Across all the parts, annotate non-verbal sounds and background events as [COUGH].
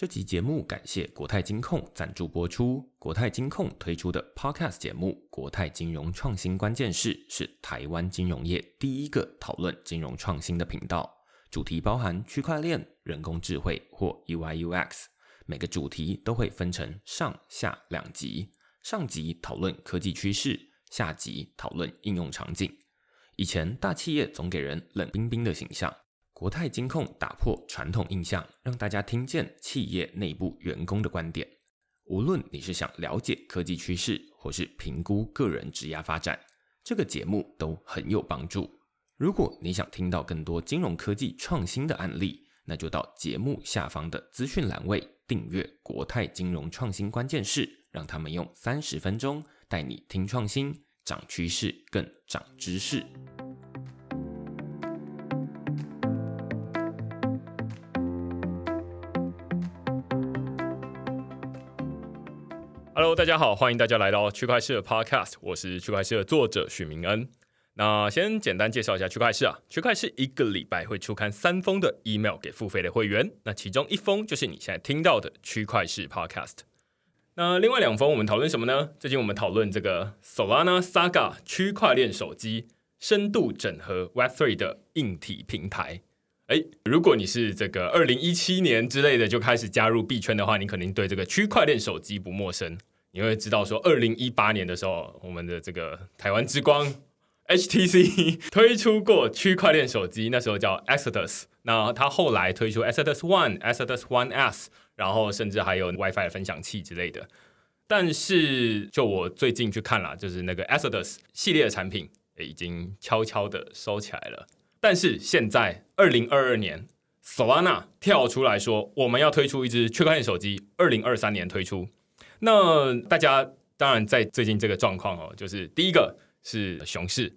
这集节目感谢国泰金控赞助播出。国泰金控推出的 Podcast 节目《国泰金融创新关键势》是台湾金融业第一个讨论金融创新的频道，主题包含区块链、人工智慧或 UI/UX。每个主题都会分成上下两集，上集讨论科技趋势，下集讨论应用场景。以前大企业总给人冷冰冰的形象。国泰金控打破传统印象，让大家听见企业内部员工的观点。无论你是想了解科技趋势，或是评估个人职业发展，这个节目都很有帮助。如果你想听到更多金融科技创新的案例，那就到节目下方的资讯栏位订阅国泰金融创新关键势，让他们用三十分钟带你听创新、涨趋势、更涨知识。大家好，欢迎大家来到区块市的 Podcast，我是区块市的作者许明恩。那先简单介绍一下区块市啊，区块市一个礼拜会出刊三封的 email 给付费的会员，那其中一封就是你现在听到的区块市 Podcast。那另外两封我们讨论什么呢？最近我们讨论这个 Solana Saga 区块链手机深度整合 Web3 的硬体平台。哎，如果你是这个二零一七年之类的就开始加入币圈的话，你肯定对这个区块链手机不陌生。你会知道说，二零一八年的时候，我们的这个台湾之光 HTC [LAUGHS] 推出过区块链手机，那时候叫 Exodus。那它后来推出 Exodus One、Exodus One S，然后甚至还有 WiFi 分享器之类的。但是，就我最近去看了，就是那个 Exodus 系列的产品，已经悄悄的收起来了。但是现在二零二二年，Solana 跳出来说，我们要推出一支区块链手机，二零二三年推出。那大家当然在最近这个状况哦，就是第一个是熊市，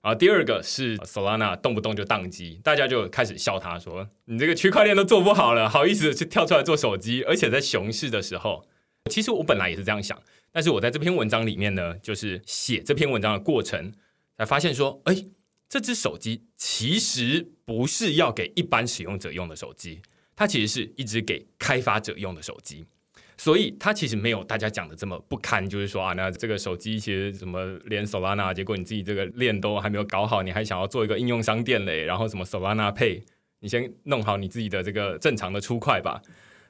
然后第二个是 Solana 动不动就宕机，大家就开始笑他说：“你这个区块链都做不好了，好意思去跳出来做手机？而且在熊市的时候，其实我本来也是这样想，但是我在这篇文章里面呢，就是写这篇文章的过程，才发现说，哎，这只手机其实不是要给一般使用者用的手机，它其实是一直给开发者用的手机。”所以它其实没有大家讲的这么不堪，就是说啊，那这个手机其实什么连 Solana，结果你自己这个链都还没有搞好，你还想要做一个应用商店嘞，然后什么 Solana Pay，你先弄好你自己的这个正常的出块吧。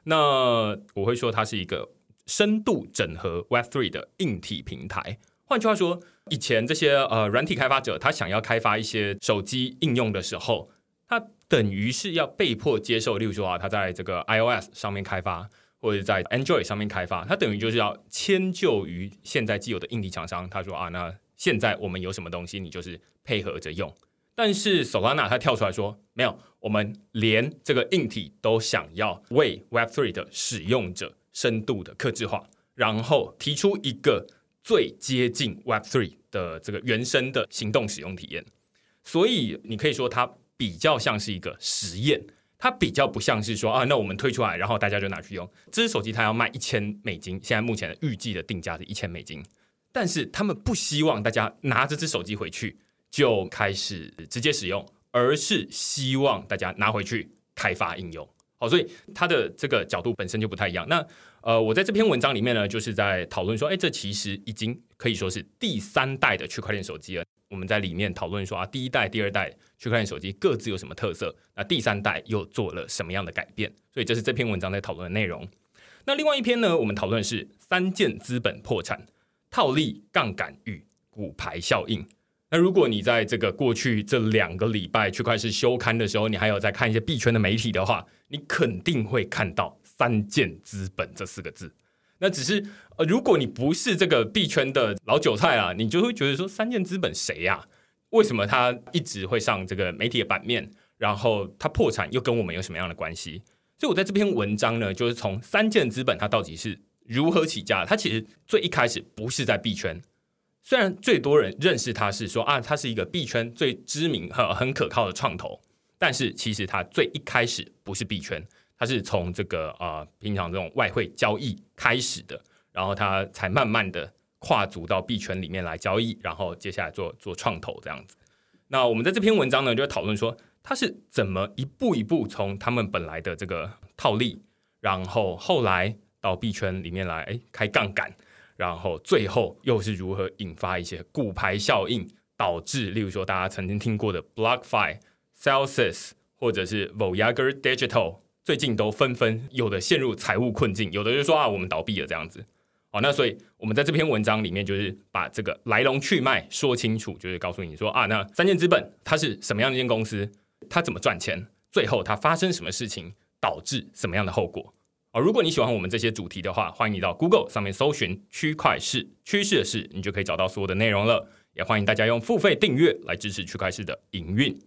那我会说它是一个深度整合 Web3 的硬体平台。换句话说，以前这些呃软体开发者他想要开发一些手机应用的时候，他等于是要被迫接受，例如说啊，他在这个 iOS 上面开发。或者在 Android 上面开发，它等于就是要迁就于现在既有的硬体厂商。他说啊，那现在我们有什么东西，你就是配合着用。但是 Solana 它跳出来说，没有，我们连这个硬体都想要为 Web3 的使用者深度的克制化，然后提出一个最接近 Web3 的这个原生的行动使用体验。所以你可以说它比较像是一个实验。它比较不像是说啊，那我们推出来，然后大家就拿去用。这只手机它要卖一千美金，现在目前的预计的定价是一千美金。但是他们不希望大家拿这只手机回去就开始直接使用，而是希望大家拿回去开发应用。所以它的这个角度本身就不太一样。那呃，我在这篇文章里面呢，就是在讨论说，哎，这其实已经可以说是第三代的区块链手机了。我们在里面讨论说啊，第一代、第二代区块链手机各自有什么特色？那第三代又做了什么样的改变？所以这是这篇文章在讨论的内容。那另外一篇呢，我们讨论是三件资本破产、套利、杠杆与股牌效应。那如果你在这个过去这两个礼拜区块链休刊的时候，你还有在看一些币圈的媒体的话，你肯定会看到“三件资本”这四个字。那只是呃，如果你不是这个币圈的老韭菜啊，你就会觉得说三箭资本谁呀？为什么他一直会上这个媒体的版面？然后他破产又跟我们有什么样的关系？所以我在这篇文章呢，就是从三箭资本它到底是如何起家？它其实最一开始不是在币圈，虽然最多人认识他是说啊，他是一个币圈最知名和很可靠的创投，但是其实他最一开始不是币圈。他是从这个啊平常这种外汇交易开始的，然后他才慢慢的跨足到币圈里面来交易，然后接下来做做创投这样子。那我们在这篇文章呢，就讨论说他是怎么一步一步从他们本来的这个套利，然后后来到币圈里面来，哎，开杠杆，然后最后又是如何引发一些骨牌效应，导致例如说大家曾经听过的 BlockFi、Celsius 或者是 Voyager Digital，最近都纷纷有的陷入财务困境，有的就说啊我们倒闭了这样子。好，那所以我们在这篇文章里面就是把这个来龙去脉说清楚，就是告诉你说啊，那三箭资本它是什么样的一间公司，它怎么赚钱，最后它发生什么事情，导致什么样的后果。哦，如果你喜欢我们这些主题的话，欢迎你到 Google 上面搜寻“区块市趋势的事”，你就可以找到所有的内容了。也欢迎大家用付费订阅来支持区块市的营运。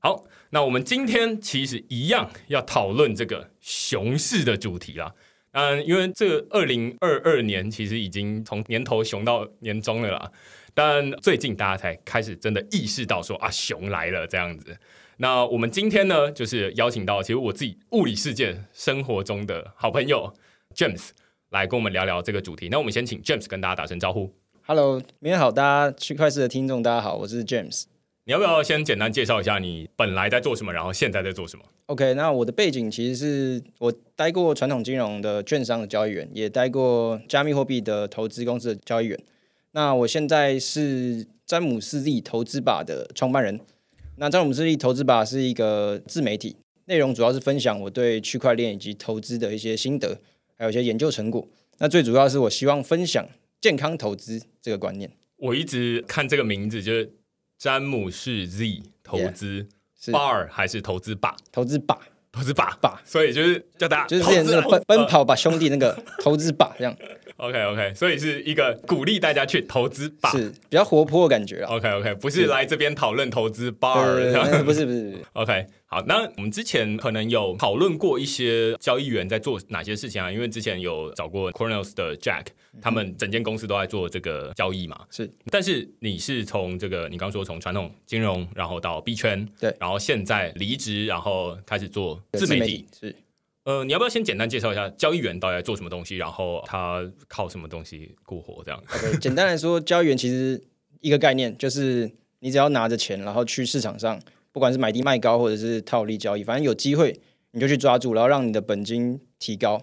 好，那我们今天其实一样要讨论这个熊市的主题啦。嗯，因为这二零二二年其实已经从年头熊到年终了啦，但最近大家才开始真的意识到说啊，熊来了这样子。那我们今天呢，就是邀请到其实我自己物理世界生活中的好朋友 James 来跟我们聊聊这个主题。那我们先请 James 跟大家打声招呼。Hello，明天好，大家区块市的听众大家好，我是 James。你要不要先简单介绍一下你本来在做什么，然后现在在做什么？OK，那我的背景其实是我待过传统金融的券商的交易员，也待过加密货币的投资公司的交易员。那我现在是詹姆斯利投资吧的创办人。那詹姆斯利投资吧是一个自媒体，内容主要是分享我对区块链以及投资的一些心得，还有一些研究成果。那最主要是我希望分享健康投资这个观念。我一直看这个名字就是。詹姆士 Z 投资 bar 还是投资把？投资把，投资把把，所以就是叫大家就是之前那个奔奔跑吧兄弟那个投资把这样。OK OK，所以是一个鼓励大家去投资吧，是比较活泼的感觉啊。OK OK，不是来这边讨论投资 bar，不是不是。OK，好，那我们之前可能有讨论过一些交易员在做哪些事情啊？因为之前有找过 Cornels 的 Jack，他们整间公司都在做这个交易嘛。是，但是你是从这个你刚说从传统金融，然后到币圈，对，然后现在离职，然后开始做自媒体，是。呃，你要不要先简单介绍一下交易员到底在做什么东西，然后他靠什么东西过活？这样？OK，简单来说，交易员其实一个概念就是你只要拿着钱，然后去市场上，不管是买低卖高或者是套利交易，反正有机会你就去抓住，然后让你的本金提高。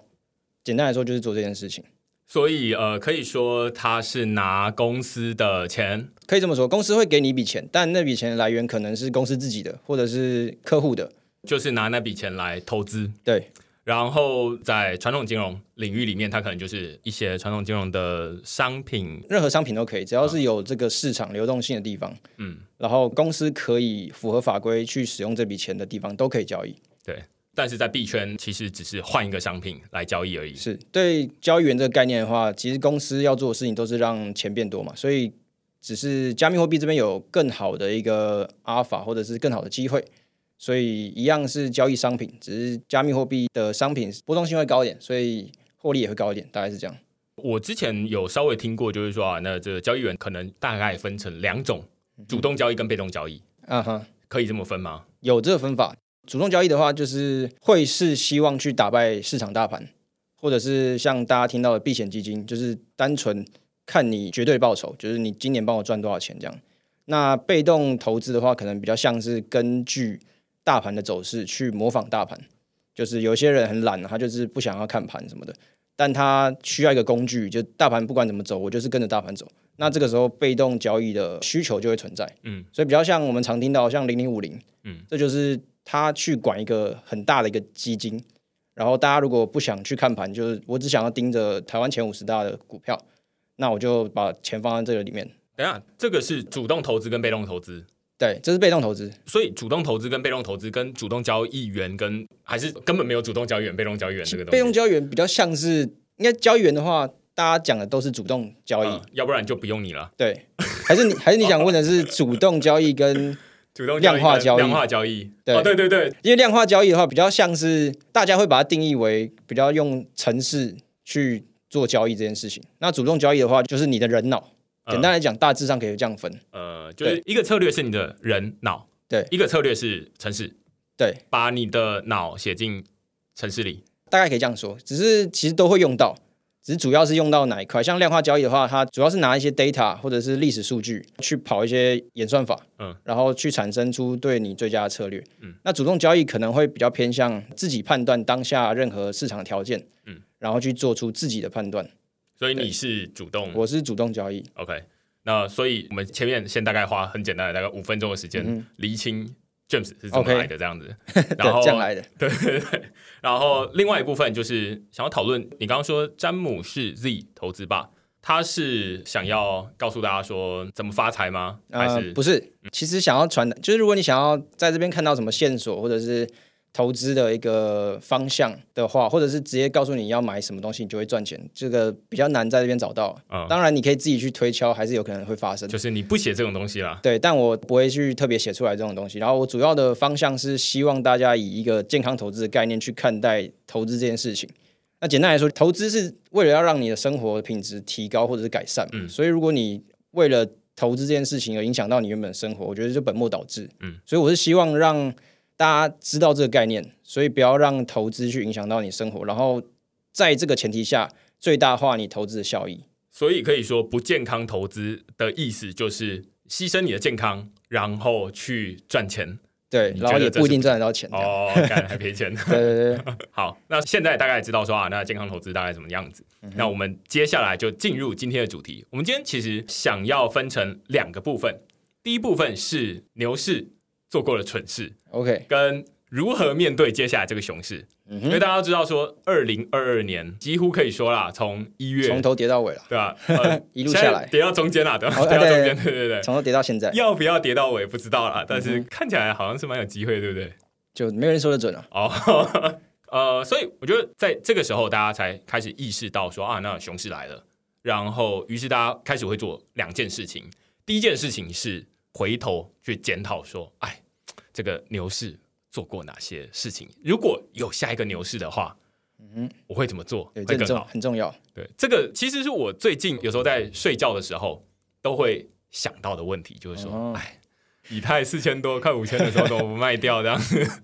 简单来说，就是做这件事情。所以呃，可以说他是拿公司的钱，可以这么说，公司会给你一笔钱，但那笔钱来源可能是公司自己的，或者是客户的，就是拿那笔钱来投资。对。然后在传统金融领域里面，它可能就是一些传统金融的商品，任何商品都可以，只要是有这个市场流动性的地方，嗯，然后公司可以符合法规去使用这笔钱的地方都可以交易。对，但是在币圈其实只是换一个商品来交易而已。是对交易员这个概念的话，其实公司要做的事情都是让钱变多嘛，所以只是加密货币这边有更好的一个阿尔法或者是更好的机会。所以一样是交易商品，只是加密货币的商品波动性会高一点，所以获利也会高一点，大概是这样。我之前有稍微听过，就是说啊，那这个交易员可能大概分成两种：主动交易跟被动交易。嗯哼，可以这么分吗？有这个分法。主动交易的话，就是会是希望去打败市场大盘，或者是像大家听到的避险基金，就是单纯看你绝对报酬，就是你今年帮我赚多少钱这样。那被动投资的话，可能比较像是根据大盘的走势去模仿大盘，就是有些人很懒，他就是不想要看盘什么的，但他需要一个工具，就大盘不管怎么走，我就是跟着大盘走。那这个时候被动交易的需求就会存在，嗯，所以比较像我们常听到像零零五零，嗯，这就是他去管一个很大的一个基金，然后大家如果不想去看盘，就是我只想要盯着台湾前五十大的股票，那我就把钱放在这个里面。等下，这个是主动投资跟被动投资。对，这是被动投资，所以主动投资跟被动投资跟主动交易员跟还是根本没有主动交易员、被动交易员这个东西。被动交易员比较像是，应该交易员的话，大家讲的都是主动交易，要不然就不用你了。对，还是你还是你想问的是主动交易跟 [LAUGHS] 主动量化交易？量化交易，对对对对，因为量化交易的话，比较像是大家会把它定义为比较用程式去做交易这件事情。那主动交易的话，就是你的人脑。简单来讲，大致上可以这样分。呃，就是一个策略是你的人脑，对；一个策略是城市，对。把你的脑写进城市里，大概可以这样说。只是其实都会用到，只是主要是用到哪一块。像量化交易的话，它主要是拿一些 data 或者是历史数据去跑一些演算法，嗯嗯，然后去产生出对你最佳的策略。嗯，那主动交易可能会比较偏向自己判断当下任何市场条件，嗯嗯，然后去做出自己的判断。所以你是主动我是主动交易，OK，那所以我们前面先大概花很简单的大概五分钟的时间厘清 James 是怎么来的这样子，对 [LAUGHS] 然后这样来的。对 [LAUGHS] 对。对，然后另外一部分就是想要讨论，你刚刚说詹姆士 Z 投资吧，他是想要告诉大家说怎么发财吗？还是、呃不是？其实想要传达，就是如果你想要在这边看到什么线索，或者是投资的一个方向的话，或者是直接告诉你要买什么东西，你就会赚钱，这个比较难在这边找到。嗯当然，你可以自己去推敲，还是有可能会发生。就是你不写这种东西啦？对，但我不会去特别写出来这种东西。然后我主要的方向是希望大家以一个健康投资的概念去看待投资这件事情。那简单来说，投资是为了要让你的生活品质提高或者是改善。嗯所以如果你为了投资这件事情而影响到你原本的生活，我觉得就本末倒置。嗯，所以我是希望让大家知道这个概念，所以不要让投资去影响到你生活，然后在这个前提下最大化你投资的效益。所以可以说不健康投资的意思就是牺牲你的健康，然后去赚钱对，然后也不一定赚得到钱。哦，干还赔钱。对 [LAUGHS] 对对，[LAUGHS] 好，那现在大概知道说啊，那健康投资大概什么样子？那我们接下来就进入今天的主题。我们今天其实想要分成两个部分，第一部分是牛市做过的蠢事，OK，跟如何面对接下来这个熊市。嗯因为大家都知道说，二零二二年几乎可以说啦，从一月从头跌到尾了，对吧、呃 [LAUGHS] 一路下来跌到中间啦，对吧？哦跌到中间，对对对对。从头跌到现在，要不要跌到尾不知道啦，但是看起来好像是蛮有机会，对不对？就没有人说得准了。哦，[LAUGHS] 呃，所以我觉得在这个时候，大家才开始意识到说啊，那熊市来了。然后，于是大家开始会做两件事情。第一件事情是回头去检讨说，哎，这个牛市做过哪些事情？如果有下一个牛市的话，嗯，我会怎么做会更好？很重要。对，这个其实是我最近有时候在睡觉的时候都会想到的问题，就是说，哦哎，以太四千多、快五千的时候怎么不卖掉？这样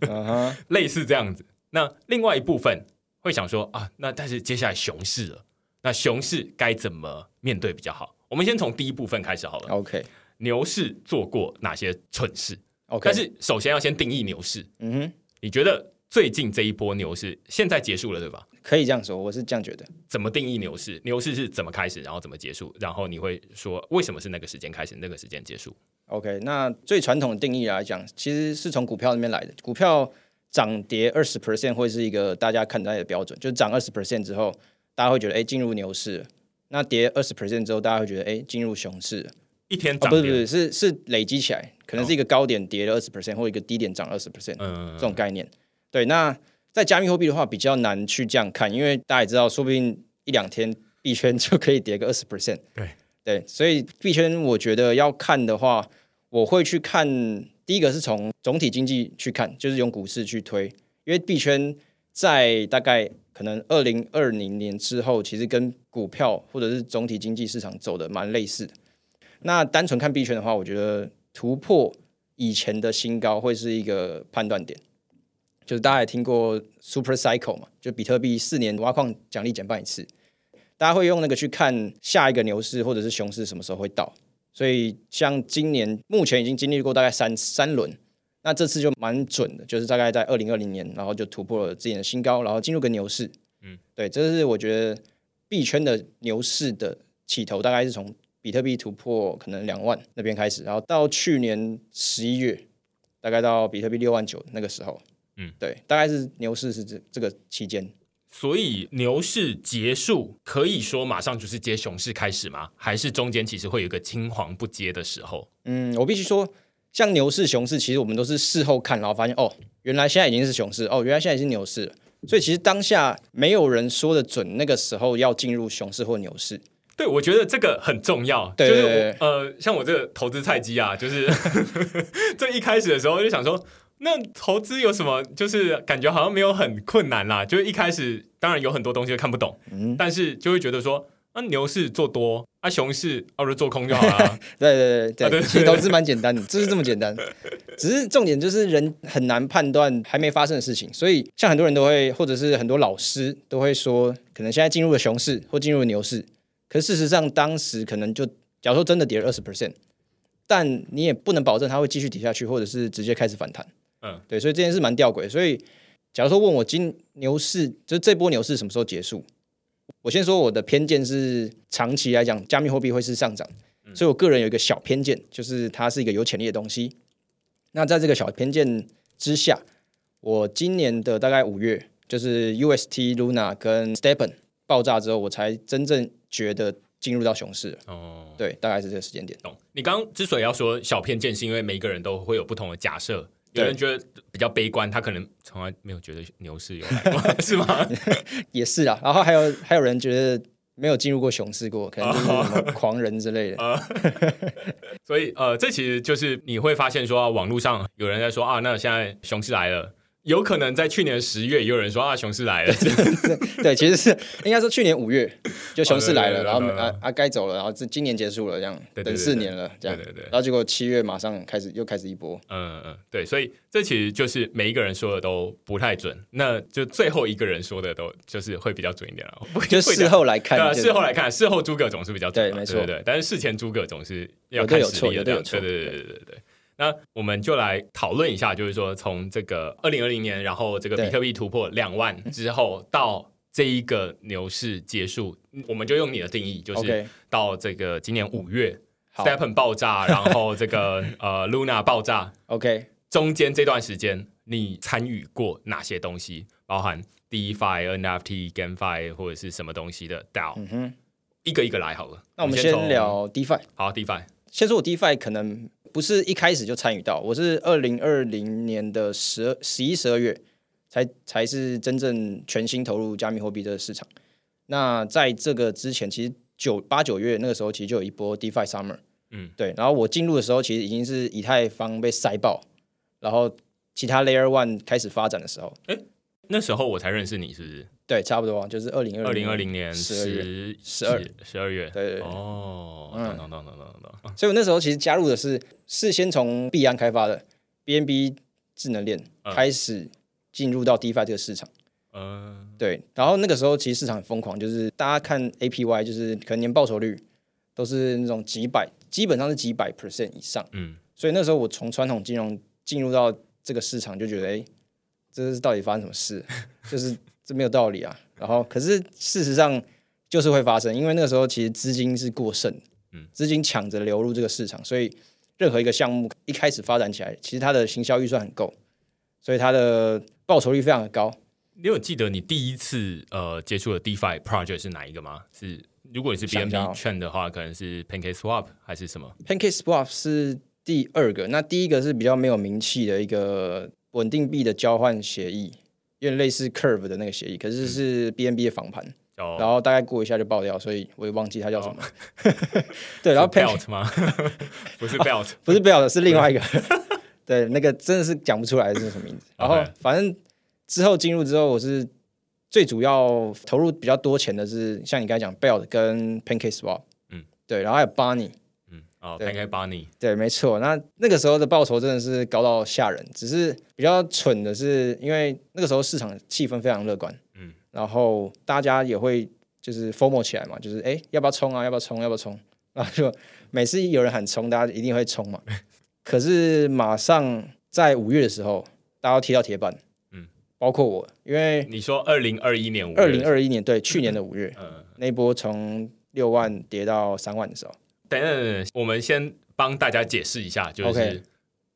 [LAUGHS] 类似这样子。那另外一部分会想说啊，那但是接下来熊市了，那熊市该怎么面对比较好？我们先从第一部分开始好了。OK 牛市做过哪些蠢事？OK，但是首先要先定义牛市。嗯哼，你觉得最近这一波牛市现在结束了，对吧？可以这样说，我是这样觉得。怎么定义牛市？牛市是怎么开始，然后怎么结束？然后你会说为什么是那个时间开始，那个时间结束？OK，那最传统的定义来讲，其实是从股票那边来的。股票涨跌二十 percent 会是一个大家看待的标准，就是涨二十 percent 之后，大家会觉得哎进入牛市；那跌二十 percent 之后，大家会觉得哎进入熊市一天涨跌，不是不是，是是累积起来，可能是一个高点跌了二十 percent，或一个低点涨二十 percent。嗯这，种概念。对，那在加密货币的话比较难去这样看，因为大家也知道，说不定一两天币圈就可以跌个二十 percent。对对，所以币圈我觉得要看的话，我会去看第一个是从总体经济去看，就是用股市去推，因为币圈在大概可能二零二零年之后，其实跟股票或者是总体经济市场走的蛮类似的。那单纯看币圈的话，我觉得突破以前的新高会是一个判断点。就是大家也听过 Super Cycle 嘛，就比特币四年挖矿奖励减半一次，大家会用那个去看下一个牛市或者是熊市什么时候会到。所以像今年目前已经经历过大概三三轮，那这次就蛮准的，就是大概在二零二零年，然后就突破了之前的新高，然后进入个牛市。嗯，对，这是我觉得币圈的牛市的起头，大概是从比特币突破可能两万那边开始，然后到去年十一月，大概到比特币六万九那个时候。嗯，对，大概是牛市是这这个期间。所以牛市结束，可以说马上就是接熊市开始吗？还是中间其实会有一个青黄不接的时候？嗯，我必须说，像牛市、熊市，其实我们都是事后看，然后发现哦，原来现在已经是熊市，哦，原来现在已经是牛市了。所以其实当下没有人说的准，那个时候要进入熊市或牛市。对，我觉得这个很重要。对就是呃，像我这个投资菜鸡啊，就是 [LAUGHS] 最一开始的时候就想说，那投资有什么？就是感觉好像没有很困难啦。就是一开始当然有很多东西都看不懂，嗯，但是就会觉得说，那牛市做多，啊熊市啊就做空就好了。[LAUGHS] 对对对对，啊对其实投资蛮简单的，就是这么简单。[LAUGHS] 只是重点就是人很难判断还没发生的事情，所以像很多人都会，或者是很多老师都会说，可能现在进入了熊市或进入了牛市，可是事实上当时可能就，假如说真的跌了二十 percent，但你也不能保证它会继续跌下去，或者是直接开始反弹。嗯，对，所以这件事蛮吊诡。所以假如说问我今牛市，就是这波牛市什么时候结束？我先说我的偏见是长期来讲，加密货币会是上涨，所以我个人有一个小偏见，就是它是一个有潜力的东西。那在这个小偏见之下，我今年的大概五月，就是 UST Luna 跟 Stepen 爆炸之后，我才真正觉得进入到熊市。哦，对，大概是这个时间点。懂。你刚刚之所以要说小偏见，是因为每个人都会有不同的假设。有人觉得比较悲观，他可能从来没有觉得牛市有来过，[LAUGHS] 是吗？[LAUGHS] 也是啊，然后还有还有人觉得没有进入过熊市过，可能就是什么 [LAUGHS] 狂人之类的。所以呃，这其实就是你会发现说，啊网络上有人在说啊，那现在熊市来了。有可能在去年十月，也有人说啊，熊市来了。对，其实是应该说去年五月就熊市来了，然后啊啊该走了，然后这今年结束了，这样等四年了，这样。对对对。然后结果七月马上开始又开始一波，嗯嗯，对，所以这其实就是每一个人说的都不太准，那就最后一个人说的都就是会比较准一点了。[LAUGHS] 就事后来看事后来看，事后诸葛总是比较准嘛，对没错。对对，但是事前诸葛总是要看实力的，对对对。对对对。那我们就来讨论一下，就是说从这个二零二零年，然后这个比特币突破两万之后，到这一个牛市结束，我们就用你的定义，就是到这个今年五月，Stepen 爆炸，然后这个 [LAUGHS] 呃 Luna 爆炸，OK 中间这段时间，你参与过哪些东西？包含 DeFi、NFT、GameFi 或者是什么东西的 DAO？、嗯哼，一个一个来好了。那我们先先聊 DeFi。好 DeFi。先说我 DeFi 可能不是一开始就参与到，我是二零二零年的十二、十一、十二月才才是真正全心投入加密货币这个市场。那在这个之前，其实九八九月那个时候，其实就有一波 DeFi Summer，嗯，对。然后我进入的时候，其实已经是以太坊被塞爆，然后其他 Layer One 开始发展的时候，那时候我才认识你，是不是？对，差不多就是二零二零二零年十二月，十十二十二月。对对对哦，嗯懂懂懂懂懂懂。所以我那时候其实加入的是是先从币安开发的 BNB 智能链嗯开始进入到 DeFi 这个市场。嗯，对，然后那个时候其实市场很疯狂，就是大家看 APY，就是可能年报酬率都是那种几百，基本上是几百 percent 以上。嗯，所以那时候我从传统金融进入到这个市场，就觉得哎，这是到底发生什么事？[LAUGHS] 就是这没有道理啊。然后可是事实上就是会发生，因为那个时候其实资金是过剩，嗯资金抢着流入这个市场，所以任何一个项目一开始发展起来，其实它的行销预算很够，所以它的报酬率非常的高。你有记得你第一次呃接触的 DeFi project 是哪一个吗？是如果你是想一下 BNB 哦券的话，可能是 Pancake Swap 还是什么？Pancake Swap 是第二个，那第一个是比较没有名气的一个稳定币的交换协议，有点类似 Curve 的那个协议，可是是 BNB 的仿盘，叫然后大概过一下就爆掉，所以我也忘记它叫什么。[LAUGHS] 对，然后 Belt 吗？[LAUGHS] 不是 Belt，不是 belt，是另外一个，[LAUGHS] 对，那个真的是讲不出来是什么名字。然后反正之后进入之后，我是最主要投入比较多钱的是像你刚才讲 belt 跟 Pancake Swap，嗯，对，然后还有 Bunny。嗯，哦对，Pancake Bunny，对，没错。那那个时候的报酬真的是高到吓人，只是比较蠢的是，因为那个时候市场气氛非常乐观，嗯，然后大家也会就是 FOMO 起来嘛，就是哎要不要冲啊，要不要冲，要不要冲？然后就每次有人喊冲，大家一定会冲嘛。[LAUGHS] 可是马上在五月的时候，大家都踢到铁板，嗯，包括我，因为你说二零二一年五月，二零二一年对去年的五月嗯，那一波从六万跌到三万的时候，等等等等，我们先帮大家解释一下，就是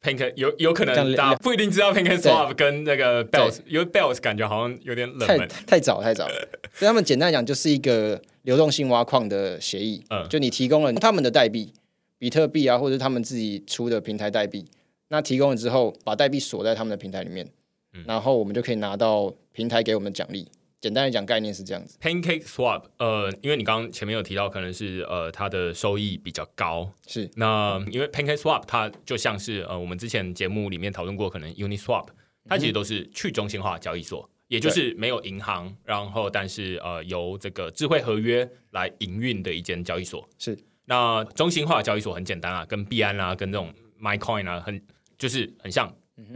Pancake 有有可能大家不一定知道 Pancake Swap 跟那个 Bells，因为 Bells 感觉好像有点冷太门，太早太早。了。[LAUGHS] 所以他们简单讲就是一个流动性挖矿的协议，嗯。就你提供了他们的代币，比特币啊，或者是他们自己出的平台代币，那提供了之后，把代币锁在他们的平台里面，嗯。然后我们就可以拿到平台给我们的奖励。简单来讲，概念是这样子。Pancake Swap，呃，因为你刚刚前面有提到，可能是呃它的收益比较高。是那因为 Pancake Swap 它就像是呃我们之前节目里面讨论过，可能 Uniswap，它其实都是去中心化交易所，也就是没有银行，然后但是呃由这个智慧合约来营运的一间交易所。是那中心化交易所很简单啊，跟币安啊，跟这种 MyCoin 啊，很就是很像，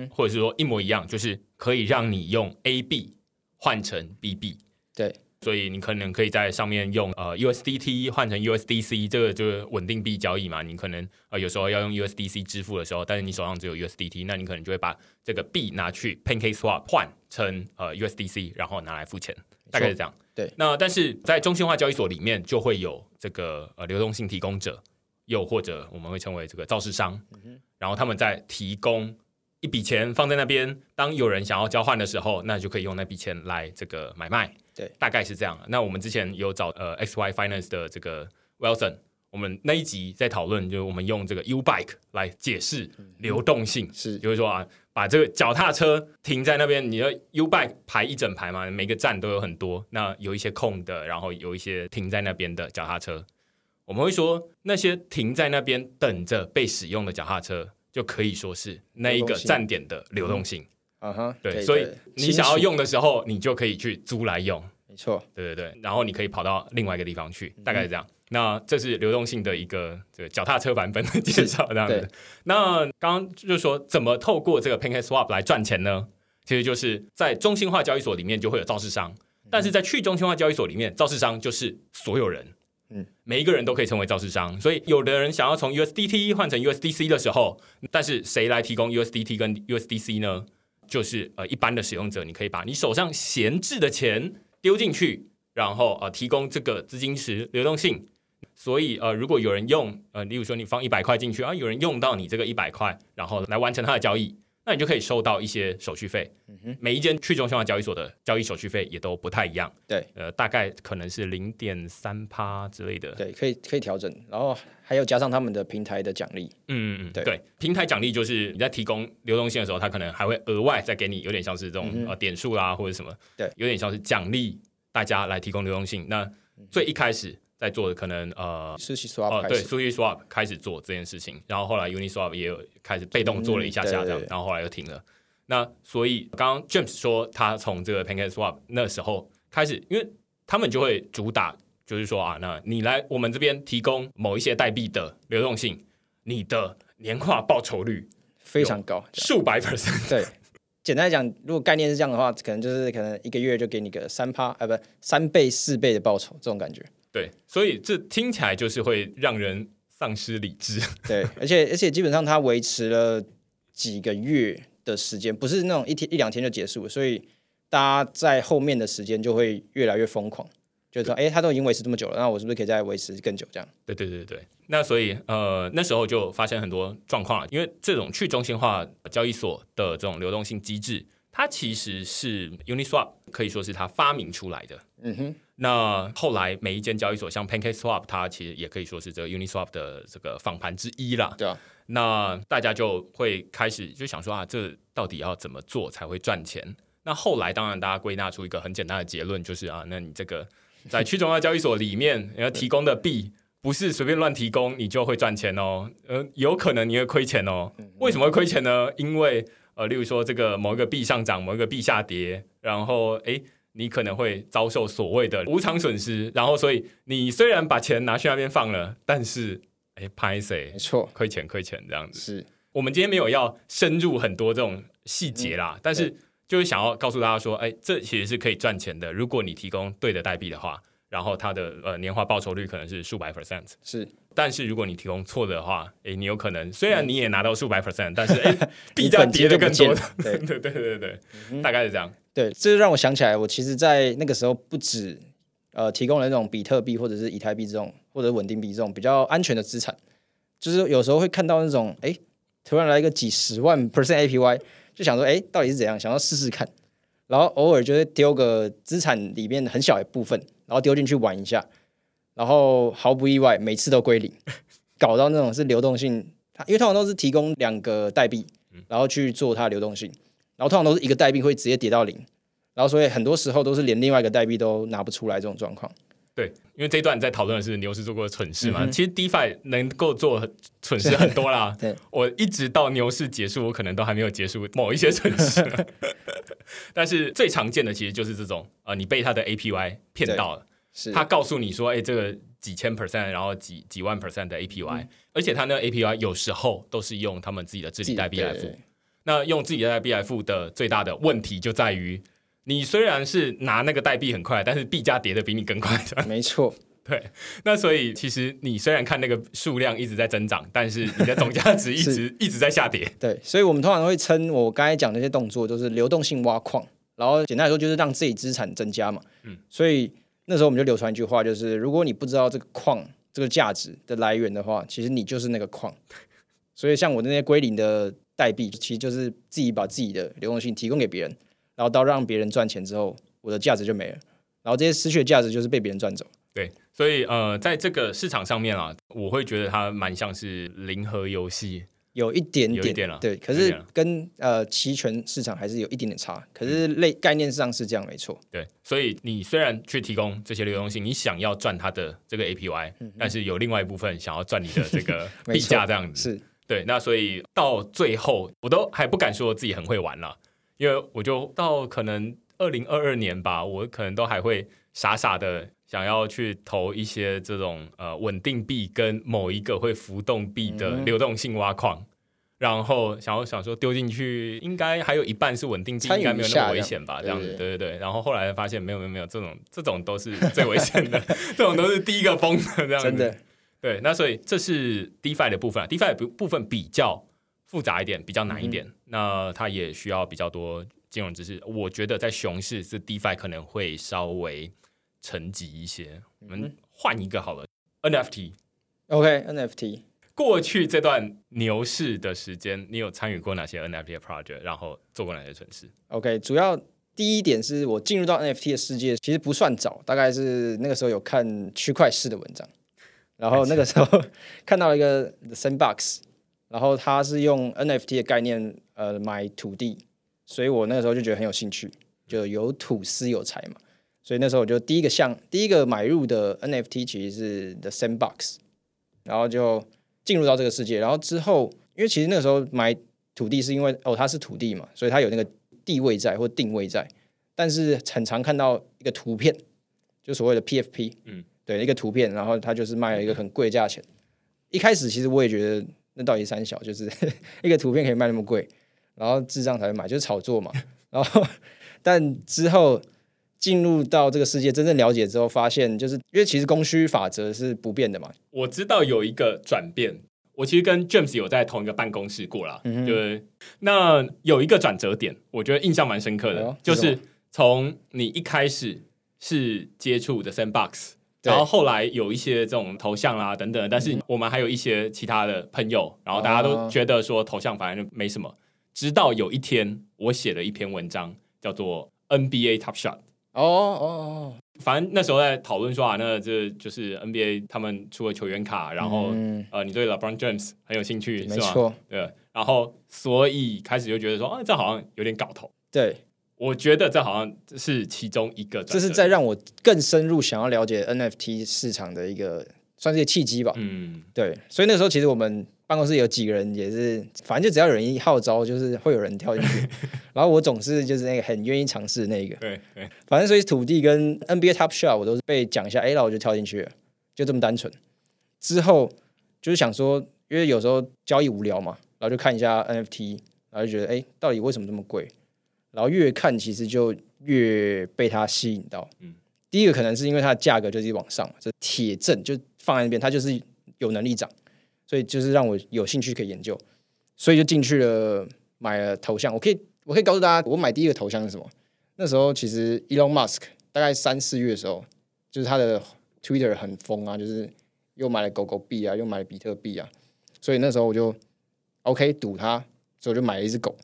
或者是说一模一样，就是可以让你用 A 币换成 BB。对，所以你可能可以在上面用呃 USDT 换成 USDC，这个就是稳定币交易嘛。你可能呃有时候要用 USDC 支付的时候，但是你手上只有 USDT，那你可能就会把这个币拿去 PancakeSwap 换成呃 USDC，然后拿来付钱，大概是这样。对那但是在中心化交易所里面就会有这个呃流动性提供者，又或者我们会称为这个造市商，然后他们在提供一笔钱放在那边，当有人想要交换的时候，那就可以用那笔钱来这个买卖。对，大概是这样。那我们之前有找呃 XY Finance 的这个 Wilson，我们那一集在讨论，就是我们用这个 U Bike 来解释流动性，是就是说啊，把这个脚踏车停在那边，你的 U Bike 排一整排嘛，每个站都有很多，那有一些空的，然后有一些停在那边的脚踏车，我们会说那些停在那边等着被使用的脚踏车，就可以说是那一个站点的流动性。啊哈，可对，所以你想要用的时候，你就可以去租来用。没错，对对对，然后你可以跑到另外一个地方嗯去，大概是这样。那这是流动性的一个这个脚踏车版本的介绍，这样子。那刚刚就是说，怎么透过这个 PancakeSwap 来赚钱呢？其实就是在中心化交易所里面就会有造市商，但是在去中心化交易所里面，造市商就是所有人，嗯，每一个人都可以成为造市商。所以有的人想要从 USDT 换成 USDC 的时候，但是谁来提供 USDT 跟 USDC 呢？就是呃一般的使用者，你可以把你手上闲置的钱丢进去，然后呃提供这个资金池流动性。所以呃，如果有人用呃，例如说你放一百块进去啊，有人用到你这个一百块，然后来完成他的交易，那你就可以收到一些手续费。每一间去中心化交易所的交易手续费也都不太一样，对呃，大概可能是零点三趴之类的。对，可以可以调整，然后还有加上他们的平台的奖励，嗯嗯嗯，对对，平台奖励就是你在提供流动性的时候，他可能还会额外再给你，有点像是这种、呃点数啦或者什么，对有点像是奖励大家来提供流动性。那最一开始在做的可能呃是去哦 swap 开对始，，Sushi Swap 开始做这件事情，然后后来 Uniswap 也有开始被动做了一下下这样，然后后来又停了。那所以刚刚 James 说他从这个 PancakeSwap 那时候开始，因为他们就会主打就是说啊，那你来我们这边提供某一些代币的流动性，你的年化报酬率非常高。数百 percent，对，简单来讲，如果概念是这样的话，可能就是可能一个月就给你个三趴，啊，不，三倍、四倍的报酬，这种感觉。对，所以这听起来就是会让人丧失理智。[LAUGHS] 对，而且而且基本上它维持了几个月的时间，不是那种一天一两天就结束，所以大家在后面的时间就会越来越疯狂，就是说，哎，它都已经维持这么久了，那我是不是可以再维持更久？这样，对对对对，那所以呃那时候就发生很多状况了，因为这种去中心化交易所的这种流动性机制，它其实是 Uniswap 可以说是它发明出来的。嗯哼，那后来每一间交易所，像 PancakeSwap，它其实也可以说是这个 Uniswap 的这个仿盘之一啦。对啊，那大家就会开始就想说啊，这到底要怎么做才会赚钱？那后来当然大家归纳出一个很简单的结论，就是啊，那你这个在去中央交易所里面，你要提供的币不是随便乱提供，你就会赚钱哦。呃，有可能你会亏钱哦。为什么会亏钱呢？因为呃，例如说这个某一个币上涨，某一个币下跌，然后诶，你可能会遭受所谓的无偿损失，然后所以你虽然把钱拿去那边放了，但是诶，拍谁没错，亏钱亏钱这样子。是我们今天没有要深入很多这种细节啦，但是就是想要告诉大家说，哎，这其实是可以赚钱的。如果你提供对的代币的话，然后它的呃年化报酬率可能是数百 percent，是，但是如果你提供错的话，哎，你有可能虽然你也拿到数百 percent，但是哎，[LAUGHS] 币价你本跌的更多。[LAUGHS] 对。对对对对对，大概是这样。对，这就让我想起来，我其实，在那个时候不止呃提供了那种比特币或者是以太币这种或者稳定币这种比较安全的资产，就是有时候会看到那种哎突然来一个几十万 percent APY，就想说哎到底是怎样，想要试试看，然后偶尔就会丢个资产里面很小一部分，然后丢进去玩一下，然后毫不意外每次都归零，[LAUGHS] 搞到那种是流动性，它因为通常都是提供两个代币，然后去做它的流动性。然后通常都是一个代币会直接跌到零，然后所以很多时候都是连另外一个代币都拿不出来这种状况。对，因为这一段在讨论的是牛市做过的蠢事嘛，嗯其实 DeFi 能够做蠢事很多啦。[LAUGHS] 对，我一直到牛市结束，我可能都还没有结束某一些蠢事。[LAUGHS] 但是最常见的其实就是这种，呃，你被他的 APY 骗到了，是他告诉你说，哎、这个几千 percent，然后几几万 percent 的 APY，、而且他那个 APY 有时候都是用他们自己的治理代币来付。那用自己的代币来付的最大的问题就在于，你虽然是拿那个代币很快，但是币价跌的比你更快的。没错，对，那所以其实你虽然看那个数量一直在增长，但是你的总价值一直 [LAUGHS] 一直在下跌。对，所以我们通常会称我刚才讲那些动作就是流动性挖矿，然后简单来说就是让自己资产增加嘛。嗯，所以那时候我们就流传一句话，就是如果你不知道这个矿这个价值的来源的话，其实你就是那个矿。所以像我那些归零的代币，其实就是自己把自己的流动性提供给别人，然后到让别人赚钱之后，我的价值就没了。然后这些失去的价值就是被别人赚走。对，所以呃，在这个市场上面啊，我会觉得它蛮像是零和游戏。有一点点，有一点啦对，可是跟呃期权市场还是有一点点差，可是类概念上是这样没错。对，所以你虽然去提供这些流动性，你想要赚它的这个 APY，、但是有另外一部分想要赚你的这个嗯 [LAUGHS] 没币价，这样子。是对，那所以到最后，我都还不敢说自己很会玩了，因为我就到可能二零二二年吧，我可能都还会傻傻的想要去投一些这种呃稳定币跟某一个会浮动币的嗯流动性挖矿。然后想要想说丢进去，应该还有一半是稳定币，应该没有那么危险吧？这样子，对对对对。然后后来发现没有没有没有，这种这种都是最危险的，[LAUGHS] 这种都是第一个疯的这样子。真的，对，那所以这是 DeFi 的部分啊，DeFi 的部部分比较复杂一点，比较难一点，嗯那它也需要比较多金融知识。我觉得在熊市，这 DeFi 可能会稍微沉寂一些。我嗯们换一个好了，NFT。OK，NFT，、过去这段牛市的时间，你有参与过哪些 NFT 的 project？然后做过哪些蠢事？OK，主要第一点是我进入到 NFT 的世界，其实不算早，大概是那个时候有看区块市的文章，然后那个时候 [LAUGHS] 看到一个 The Sandbox，然后他是用 NFT 的概念呃买土地，所以我那个时候就觉得很有兴趣，就有土私有财嘛，所以那时候我就第一个项第一个买入的 NFT 其实是 The Sandbox，然后就进入到这个世界，然后之后因为其实那个时候买土地是因为哦它是土地嘛，所以它有那个地位在或定位在，但是很常看到一个图片，就所谓的 PFP，嗯，对，一个图片，然后它就是卖了一个很贵的价钱。一开始其实我也觉得那到底三小，就是 [LAUGHS] 一个图片可以卖那么贵，然后智障才会买，就是炒作嘛。然后 [LAUGHS] 但之后进入到这个世界，真正了解之后，发现就是因为其实供需法则是不变的嘛，我知道有一个转变，我其实跟 James 有在同一个办公室过啦，嗯哼就是那有一个转折点，我觉得印象蛮深刻的，就是从你一开始是接触的 Sandbox。对然后后来有一些这种头像啦等等，但是我们还有一些其他的朋友，然后大家都哦觉得说头像反正就没什么。直到有一天，我写了一篇文章，叫做 NBA Top Shot。哦哦哦，反正那时候在讨论说啊，那这就是 NBA 他们出了球员卡，然后、嗯呃，你对 LeBron James 很有兴趣？没错，对，然后所以开始就觉得说啊，这好像有点搞头。对，我觉得这好像是其中一个这是在让我更深入想要了解 NFT 市场的一个算是一个契机吧。嗯对，所以那时候其实我们办公室有几个人也是，反正就只要有人一号召，就是会有人跳进去。[LAUGHS] 然后我总是就是那个很愿意尝试的那一个。对对，反正所以土地跟 NBA Top Shot 我都是被讲一下，哎，然后我就跳进去了，就这么单纯。之后就是想说，因为有时候交易无聊嘛，然后就看一下 NFT，然后就觉得，哎，到底为什么这么贵？然后越看其实就越被它吸引到。嗯第一个可能是因为它的价格就是往上嘛，这铁证就放在那边，它就是有能力涨，所以就是让我有兴趣可以研究，所以就进去了，买了头像。我可以我可以告诉大家，我买第一个头像是什么？那时候其实 Elon Musk 大概三四月的时候，就是他的 Twitter 很疯啊，就是又买了狗狗币啊，又买了比特币啊，所以那时候我就 OK 赌他，所以我就买了一只狗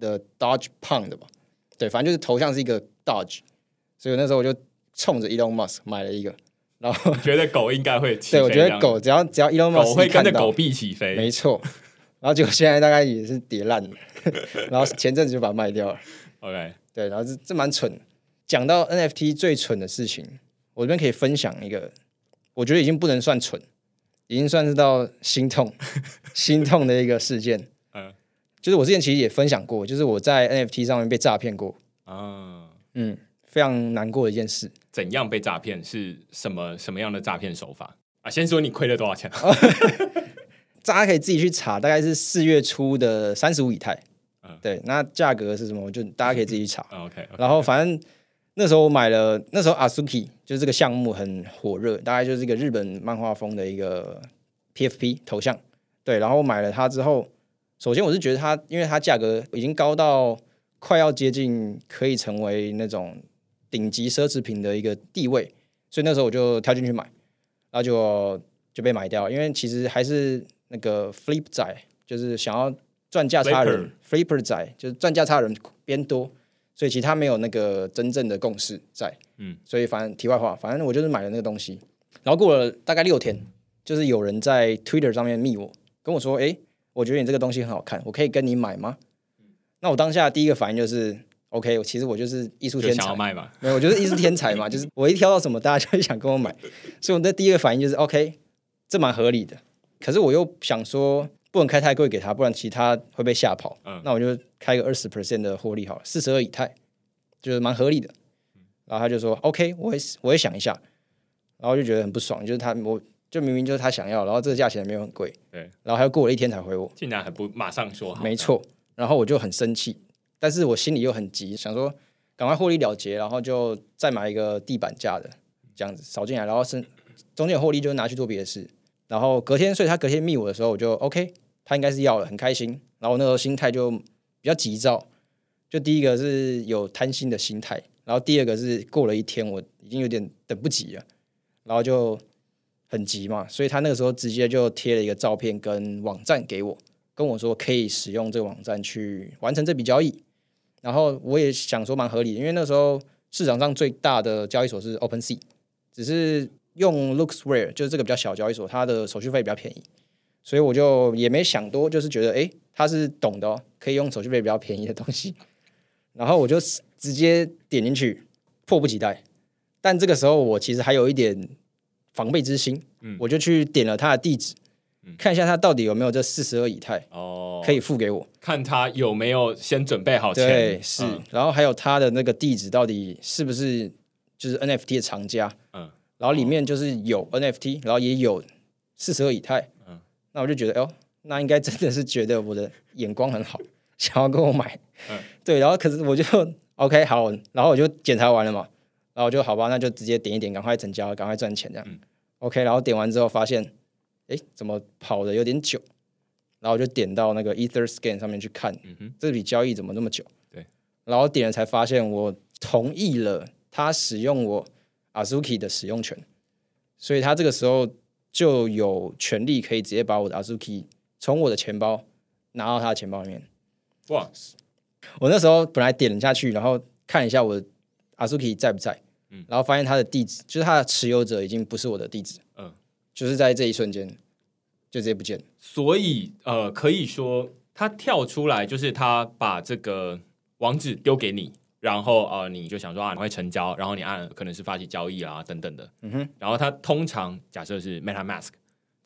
的 Dodge Pound 吧，对，反正就是头像是一个 Dodge，所以那时候我就冲着 Elon Musk 买了一个，然后觉得狗应该会起 [LAUGHS] 对我飞这样觉得狗只要只要 Elon Musk 会跟着狗币起飞，没错，然后结果现在大概也是跌烂了，[LAUGHS] 然后前阵子就把它卖掉了。OK，对，然后这这蛮蠢的。讲到 NFT 最蠢的事情，我这边可以分享一个，我觉得已经不能算蠢，已经算是到心痛、心痛的一个事件。嗯就是我之前其实也分享过，就是我在 NFT 上面被诈骗过，啊，嗯，非常难过的一件事。怎样被诈骗？是什么什么样的诈骗手法啊？先说你亏了多少钱？[LAUGHS] [LAUGHS] 大家可以自己去查，大概是四月初的三十五以太。嗯对，那价格是什么？就大家可以自己去查。[LAUGHS] 啊 OK，然后反正那时候我买了，那时候 Asuki 就是这个项目很火热，大概就是一个日本漫画风的一个 PFP 头像。对，然后我买了它之后，首先我是觉得它，因为它价格已经高到快要接近可以成为那种顶级奢侈品的一个地位，所以那时候我就跳进去买，然后就就被买掉，因为其实还是那个 flip 仔，就是想要赚价差的人 flipper 仔，就是赚价差的人偏多，所以其实他没有那个真正的共识在，嗯，所以反正题外话，反正我就是买了那个东西，然后过了大概六天，就是有人在 Twitter 上面密我，跟我说，诶，我觉得你这个东西很好看，我可以跟你买吗？那我当下第一个反应就是，OK，我其实我就是艺术天才？没有，我就是艺术天才嘛，就是我一挑到什么，大家就会想跟我买，所以我的第一个反应就是 OK，这蛮合理的。可是我又想说，不能开太贵给他，不然其他会被吓跑。嗯那我就开个二十 percent 的获利好了，四十二以太，就是蛮合理的。然后他就说 OK，我也我也想一下，然后就觉得很不爽，就是他我就明明就是他想要，然后这个价钱也没有很贵，对，然后还要过了一天才回我，竟然还不马上说好？没错，然后我就很生气，但是我心里又很急，想说赶快获利了结，然后就再买一个地板价的，这样子扫进来，然后是中间有获利就拿去做别的事，然后隔天，所以他隔天密我的时候，我就 OK，他应该是要了，很开心，然后我那时候心态就比较急躁，就第一个是有贪心的心态，然后第二个是过了一天，我已经有点等不及了，然后就很急嘛，所以他那个时候直接就贴了一个照片跟网站给我。跟我说可以使用这个网站去完成这笔交易，然后我也想说蛮合理的，因为那时候市场上最大的交易所是 OpenSea，只是用 LooksRare 就是这个比较小交易所，它的手续费比较便宜，所以我就也没想多，就是觉得诶他是懂的哦，可以用手续费比较便宜的东西，然后我就直接点进去，迫不及待。但这个时候我其实还有一点防备之心，嗯我就去点了他的地址，看一下他到底有没有这四十二以太哦，可以付给我。看他有没有先准备好钱。对，是，嗯然后还有他的那个地址到底是不是就是 NFT 的藏家？嗯然后里面就是有 NFT，然后也有四十二以太。嗯那我就觉得，哦，那应该真的是觉得我的眼光很好，[LAUGHS] 想要跟我买。嗯对，然后可是我就 OK 好，然后我就检查完了嘛，然后我就好吧，那就直接点一点，赶快成交，赶快赚钱这样。嗯 OK，然后点完之后发现，哎，怎么跑的有点久？然后我就点到那个 EtherScan 上面去看，嗯哼，这笔交易怎么那么久？对，然后点了才发现我同意了他使用我 Azuki 的使用权，所以他这个时候就有权利可以直接把我的 Azuki 从我的钱包拿到他的钱包里面。哇，我那时候本来点了下去，然后看一下我的 Azuki 在不在，嗯。然后发现他的地址就是他的持有者已经不是我的地址，嗯，就是在这一瞬间就直接不见了。所以呃，可以说他跳出来，就是他把这个网址丢给你，然后呃，你就想说啊，你会成交，然后你按可能是发起交易啦等等的，嗯哼，然后他通常假设是 MetaMask，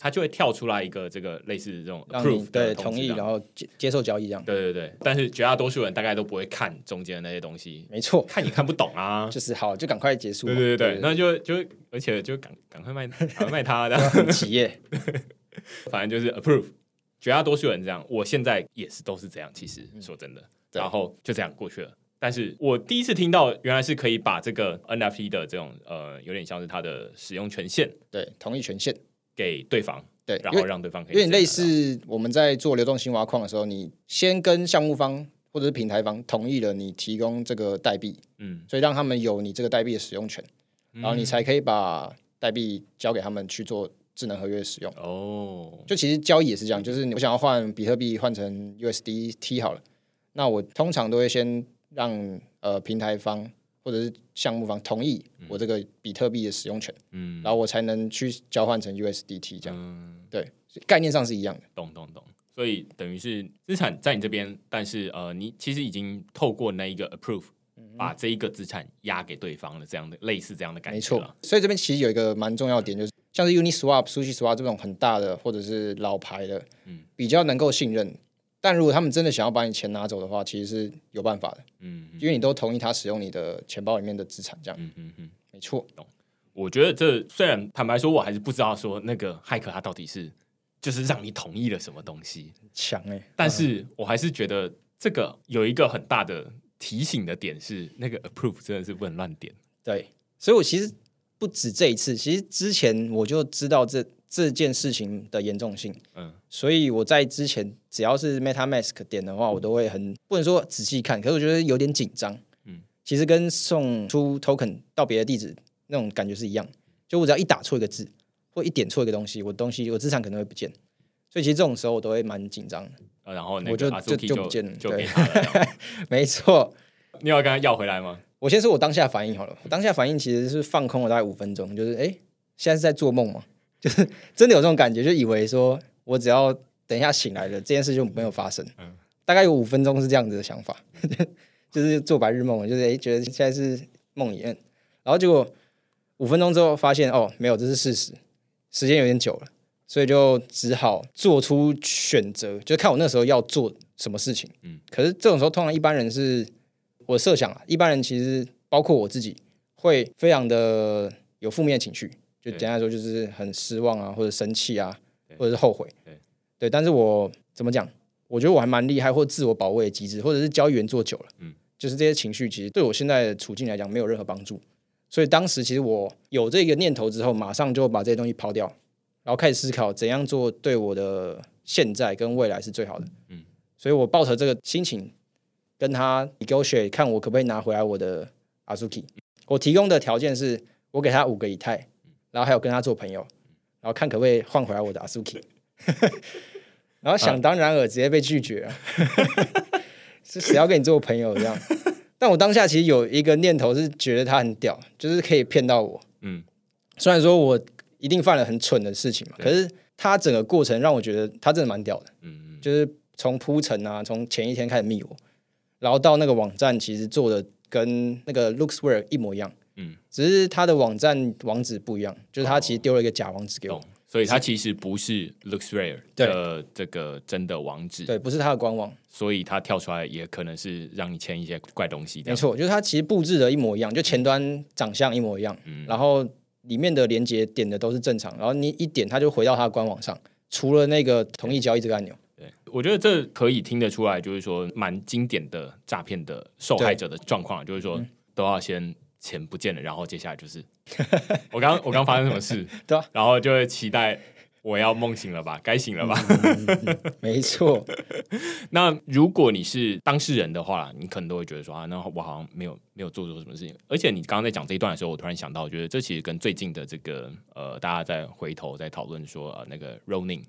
它就会跳出来一个这个类似这种 approve 对同意，然后接接受交易这样。对对对，但是绝大多数人大概都不会看中间的那些东西，没错，看也看不懂啊。[LAUGHS] 就是好，就赶快结束嘛。对对对对，那就就而且就赶赶快卖，赶快卖它的，[LAUGHS] 很企业，[LAUGHS] 反正就是 approve。绝大多数人这样，我现在也是都是这样。其实说真的，然后就这样过去了。但是我第一次听到，原来是可以把这个 NFT 的这种呃，有点像是它的使用权限对，同意权限，给对方，对，然因为后让对方可以有点类似我们在做流动性挖矿的时候，你先跟项目方或者是平台方同意了你提供这个代币，嗯，所以让他们有你这个代币的使用权，然后你才可以把代币交给他们去做智能合约的使用。哦，就其实交易也是这样，就是我想要换比特币换成 USDT 好了，那我通常都会先让呃平台方或者是项目方同意我这个比特币的使用权，嗯然后我才能去交换成 USDT 这样。嗯，对，概念上是一样的。懂懂懂。所以等于是资产在你这边，但是呃，你其实已经透过那一个 approve，把嗯这一个资产押给对方了，这样的类似这样的感觉。没错，，所以这边其实有一个蛮重要的点，就是像是 Uniswap、Sushi Swap 这种很大的或者是老牌的，嗯比较能够信任，但如果他们真的想要把你钱拿走的话，其实是有办法的，嗯因为你都同意他使用你的钱包里面的资产，这样。嗯嗯嗯，没错。我觉得这虽然坦白说，我还是不知道说那个骇客他到底是就是让你同意了什么东西，强哎、但是我还是觉得这个有一个很大的提醒的点是，那个 approve 真的是不能乱点。对，所以我其实不止这一次，其实之前我就知道这这件事情的严重性，嗯所以我在之前只要是 MetaMask 点的话，我都会很不能说仔细看，可是我觉得有点紧张。嗯，其实跟送出 token 到别的地址那种感觉是一样，就我只要一打错一个字或一点错一个东西，我东西我资产可能会不见。所以其实这种时候我都会蛮紧张的。呃然后那我就就就就不见了对就给他了。[LAUGHS] 没错，你要跟他要回来吗？我先说我当下反应好了，我当下反应其实是放空了大概五分钟，就是哎，诶现在是在做梦吗？就是真的有这种感觉，就以为说我只要等一下醒来了，这件事就没有发生。嗯。大概有五分钟是这样子的想法，[LAUGHS] 就是做白日梦，就是哎，诶觉得现在是梦里面，然后结果五分钟之后发现哦，没有，这是事实，时间有点久了，所以就只好做出选择，就看我那时候要做什么事情。嗯，可是这种时候，通常一般人是我设想啊，一般人其实包括我自己，会非常的有负面情绪，就对简单来说就是很失望啊，或者生气啊，或者是后悔。对对，但是我怎么讲？我觉得我还蛮厉害，或者自我保卫的机制，或者是交易员做久了，嗯，就是这些情绪其实对我现在的处境来讲没有任何帮助。所以当时其实我有这个念头之后，马上就把这些东西抛掉，然后开始思考怎样做对我的现在跟未来是最好的。嗯，所以我抱着这个心情跟他 negotiate，看我可不可以拿回来我的 Azuki。我提供的条件是我给他五个以太，然后还有跟他做朋友，然后看可不可以换回来我的 Azuki。[LAUGHS] 然后想当然尔，直接被拒绝了。[LAUGHS] 是谁要跟你做朋友这样？但我当下其实有一个念头是觉得他很屌，就是可以骗到我。嗯，虽然说我一定犯了很蠢的事情嘛，可是他整个过程让我觉得他真的蛮屌的。嗯嗯就是从铺陈啊，从前一天开始密我，然后到那个网站其实做的跟那个 Looksware 一模一样，嗯，只是他的网站网址不一样，就是他其实丢了一个假网址给我，懂。所以它其实不是 looks rare 的这个真的网址，对，不是他的官网，所以它跳出来也可能是让你签一些怪东西。没，错，就是他其实布置的一模一样，就前端长相一模一样，嗯。然后里面的连接点的都是正常，然后你一点它就回到他的官网上，除了那个同意交易这个按钮。对，我觉得这可以听得出来，就是说蛮经典的诈骗的受害者的状况，就是说都要先钱不见了，然后接下来就是我刚我刚发生什么事，[LAUGHS] 对啊然后就会期待我要梦醒了吧，该醒了吧。没错，[LAUGHS] 那如果你是当事人的话，你可能都会觉得说啊，那我好像没有没有做错什么事情。而且你刚刚在讲这一段的时候，我突然想到，我觉得这其实跟最近的这个呃，大家在回头在讨论说呃那个 Ronin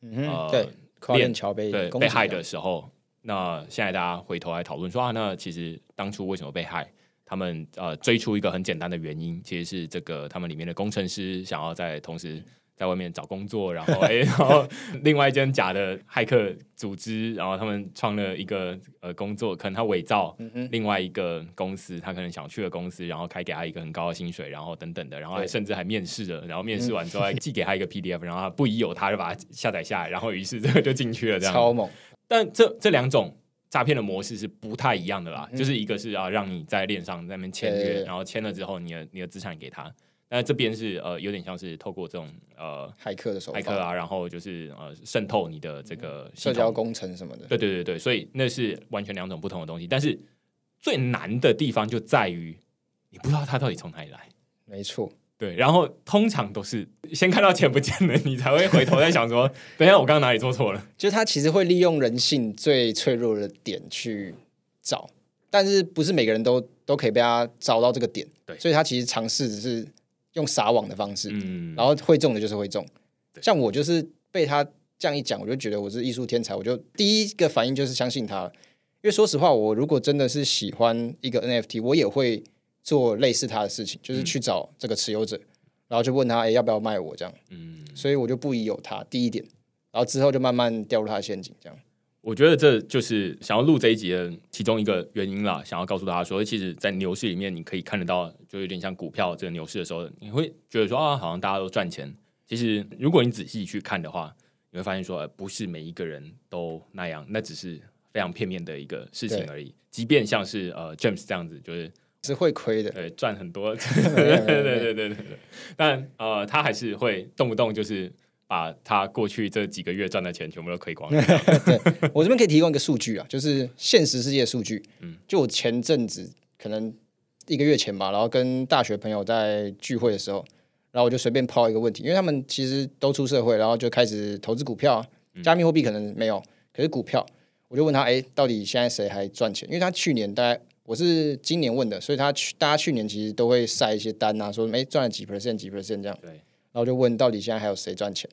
嗯呃哼，对，跨链桥被被害的时候，那现在大家回头来讨论说啊，那其实当初为什么被害？他们呃追出一个很简单的原因，其实是这个他们里面的工程师想要在同时在外面找工作，然后哎、[LAUGHS] 然后另外一间假的骇客组织，然后他们创了一个呃工作，可能他伪造另外一个公司，他可能想去的公司，然后开给他一个很高的薪水，然后等等的，然后还甚至还面试了，然后面试完之后还寄给他一个 PDF，然后他不疑有他就把它下载下来，然后于是这个就进去了，这样。超猛，但这这两种诈骗的模式是不太一样的啦，嗯。就是一个是要让你在链上在那边签约，然后签了之后你的你的资产给他，那这边是呃有点像是透过这种呃骇客的手法，骇客啊，然后就是呃渗透你的这个，社交工程什么的，对对对对，所以那是完全两种不同的东西。但是最难的地方就在于你不知道他到底从哪里来。没错，对，然后通常都是先看到钱不见了，你才会回头在想说，等一下我刚刚哪里做错了。就是他其实会利用人性最脆弱的点去找，但是不是每个人都都可以被他找到这个点，对所以他其实尝试只是用撒网的方式，嗯，然后会中的就是会中。对像我就是被他这样一讲，我就觉得我是艺术天才，我就第一个反应就是相信他了。因为说实话，我如果真的是喜欢一个 NFT，我也会做类似他的事情，就是去找这个持有者，然后就问他，哎，要不要卖我这样。嗯，所以我就不疑有他，第一点，然后之后就慢慢掉入他的陷阱，这样。我觉得这就是想要录这一集的其中一个原因啦。想要告诉大家说，其实，在牛市里面，你可以看得到，就有点像股票这个牛市的时候，你会觉得说啊，好像大家都赚钱。其实，如果你仔细去看的话，你你会发现说，呃不是每一个人都那样，那只是非常片面的一个事情而已。即便像是呃 James 这样子，就是是会亏的。对赚很多，没 [LAUGHS] 对对对对对对，但呃他还是会动不动就是把他过去这几个月赚的钱全部都亏光 [LAUGHS] 了。我这边可以提供一个数据啊，就是现实世界的数据。嗯就我前阵子可能一个月前吧，然后跟大学朋友在聚会的时候，然后我就随便抛一个问题，因为他们其实都出社会，然后就开始投资股票啊，加密货币可能没有，可是股票，我就问他，哎，到底现在谁还赚钱？因为他去年大概我是今年问的，所以他去大家去年其实都会晒一些单啊，说哎赚了几 percent 几 percent 这样。对，然后就问到底现在还有谁赚钱？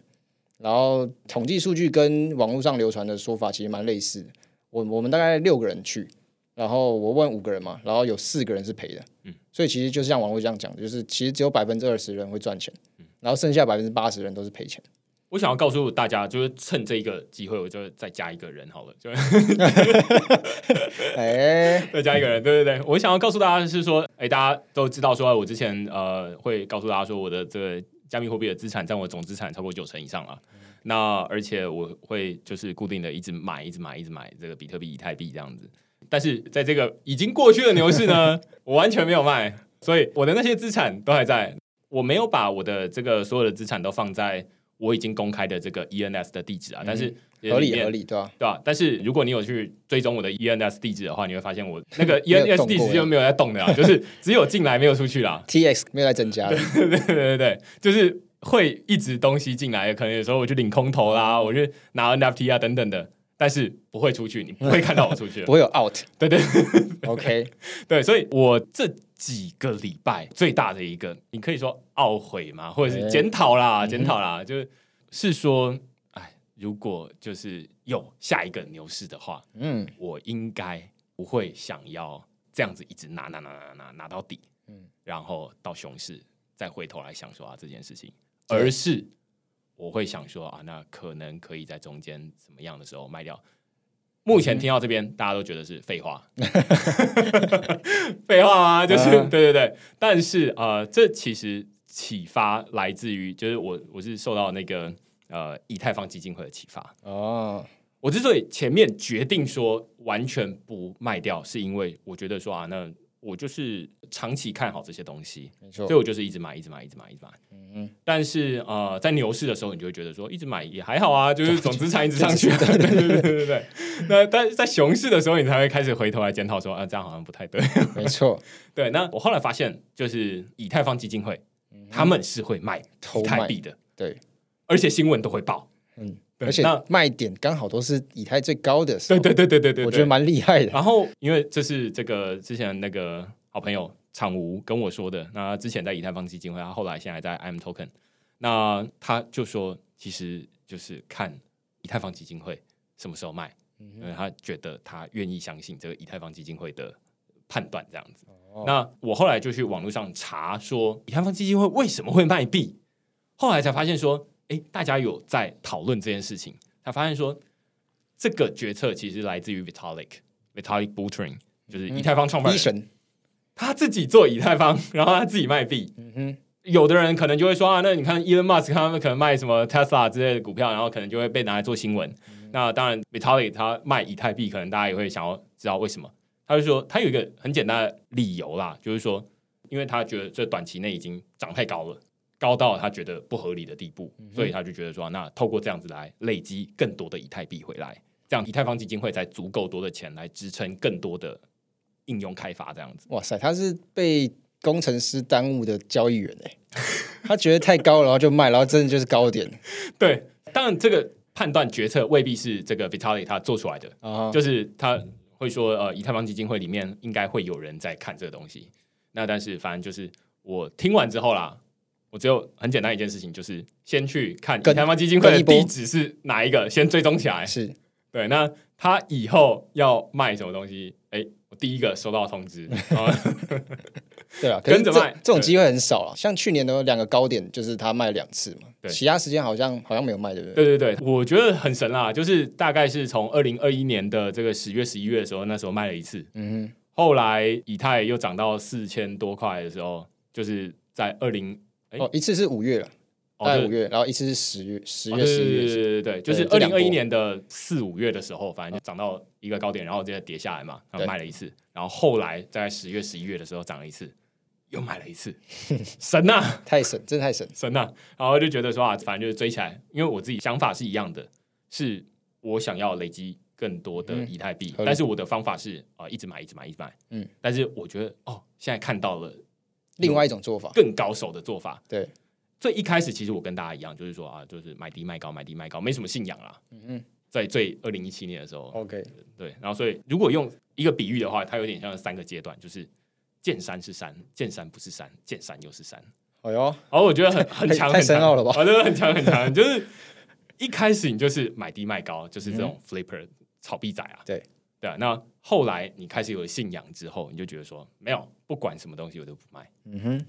然后统计数据跟网络上流传的说法其实蛮类似的。我我们大概六个人去，然后我问五个人嘛，然后有四个人是赔的。嗯，所以其实就像网络这样讲，就是其实只有百分之二十人会赚钱，然后剩下百分之八十人都是赔钱。我想要告诉大家，就是趁这一个机会，我就再加一个人好了，就 [LAUGHS] 哎，[LAUGHS] 再加一个人，对对对，我想要告诉大家的是说，哎，大家都知道说，我之前呃会告诉大家说，我的这个加密货币的资产占我总资产超过九成以上了。那而且我会就是固定的一直买，一直买，一直买这个比特币、以太币这样子。但是在这个已经过去的牛市呢，我完全没有卖，所以我的那些资产都还在。我没有把我的这个所有的资产都放在我已经公开的这个 ENS 的地址啊，但是合理合理，对吧？对吧？但是如果你有去追踪我的 ENS 地址的话，你会发现我那 [LAUGHS] 个 ENS 地址就没有在动的啊，[LAUGHS] 就是只有进来没有出去啦。TX 没有在增加 [LAUGHS] 对对对对，就是会一直东西进来，可能有时候我去领空投啦，我去拿 NFT 啊等等的，但是不会出去，你不会看到我出去 [LAUGHS] 不。会有 out。对对 OK，[LAUGHS] 对，所以我这几个礼拜最大的一个，你可以说懊悔嘛，或者是哎检讨啦，检讨啦，就是是说，哎，如果就是有下一个牛市的话，嗯，我应该不会想要这样子一直拿拿拿拿拿拿到底，嗯。然后到熊市再回头来想说啊这件事情，而是我会想说啊，那可能可以在中间怎么样的时候卖掉。目前听到这边，大家都觉得是废话，[LAUGHS] 废话啊？就是、嗯。对对对，但是呃，这其实启发来自于，就是我我是受到那个呃以太坊基金会的启发，哦，我之所以前面决定说完全不卖掉，是因为我觉得说啊，那我就是长期看好这些东西，没错所以，我就是一直买，一直买，一直买，一直买。嗯，但是呃，在牛市的时候，你就会觉得说，一直买也还好啊，就是总资产一直上去。对对对对对对。[LAUGHS] 那但是在熊市的时候，你才会开始回头来检讨说，啊，这样好像不太对。没错，[LAUGHS] 对，那我后来发现，就是以太坊基金会，他们是会卖偷以太币的，对，而且新闻都会报。嗯，而且那卖点刚好都是以太最高的时候，对对对对对对，我觉得蛮厉害的。然后，因为这是这个之前那个好朋友场吴跟我说的，那之前在以太坊基金会，他后来现在在 IM Token，那他就说，其实就是看以太坊基金会什么时候卖，因为他觉得他愿意相信这个以太坊基金会的判断这样子。那我后来就去网络上查说，以太坊基金会为什么会卖币，后来才发现说，诶，大家有在讨论这件事情，他发现说，这个决策其实来自于 Vitalik Vitalik Buterin，就是以太坊创办人，他自己做以太坊，然后他自己卖币。嗯哼，有的人可能就会说啊，那你看 Elon Musk 他们可能卖什么 Tesla 之类的股票，然后可能就会被拿来做新闻。那当然，Vitalik 他卖以太币，可能大家也会想要知道为什么。他就说他有一个很简单的理由啦，就是说，因为他觉得这短期内已经涨太高了，高到他觉得不合理的地步，所以他就觉得说，那透过这样子来累积更多的以太币回来，这样以太坊基金会才足够多的钱来支撑更多的应用开发，这样子。哇塞，他是被工程师耽误的交易员哎，他觉得太高了，然后就卖，然后真的就是高点 [LAUGHS] 对，当然这个判断决策未必是这个 Vitalik 他做出来的，啊，就是他会说，呃，以太坊基金会里面应该会有人在看这个东西。那但是反正就是我听完之后啦，我只有很简单一件事情，就是先去看以跟太坊基金会地址是哪一个，先追踪起来。是对，那他以后要卖什么东西，哎，我第一个收到通知，[LAUGHS] 啊 [LAUGHS] 对啊，跟着卖对这种机会很少啊。像去年的两个高点，就是他卖两次嘛，对其他时间好像好像没有卖，对不对？对对对，我觉得很神啦，就是大概是从二零二一年的这个十月、十一月的时候，那时候卖了一次，嗯后来以太又涨到四千多块的时候，就是在二零哼，哦，一次是五月了，哦对大概五月，然后一次是十月、十月、十一月是。对对对对，就是二零二一年的四五月的时候，反正就涨到一个高点，然后接着跌下来嘛，然后卖了一次，然后后来在十月、十一月的时候涨了一次，又买了一次，[LAUGHS] 神呐、太神，真的太神。神呐、然后就觉得说啊，反正就是追起来，因为我自己想法是一样的，是我想要累积更多的嗯。以太币，但是我的方法是啊、呃一直买，一直买，一直买，嗯，但是我觉得哦，现在看到了另外一种做法，更高手的做法，对，最一开始其实我跟大家一样，就是说啊，就是买低卖高，买低卖高，没什么信仰啦。嗯嗯在最二零一七年的时候，，OK，对，然后所以如果用一个比喻的话，它有点像三个阶段，就是见山是山，见山不是山，见山又是山。哎呦，然后我觉得很 [LAUGHS] 很强，太很强。深奥了吧？我觉得很强很强，就是一开始你就是买低卖高，就是这种 flipper 炒币仔啊，嗯对对啊。那后来你开始有了信仰之后，你就觉得说，没有，不管什么东西我都不卖，嗯哼，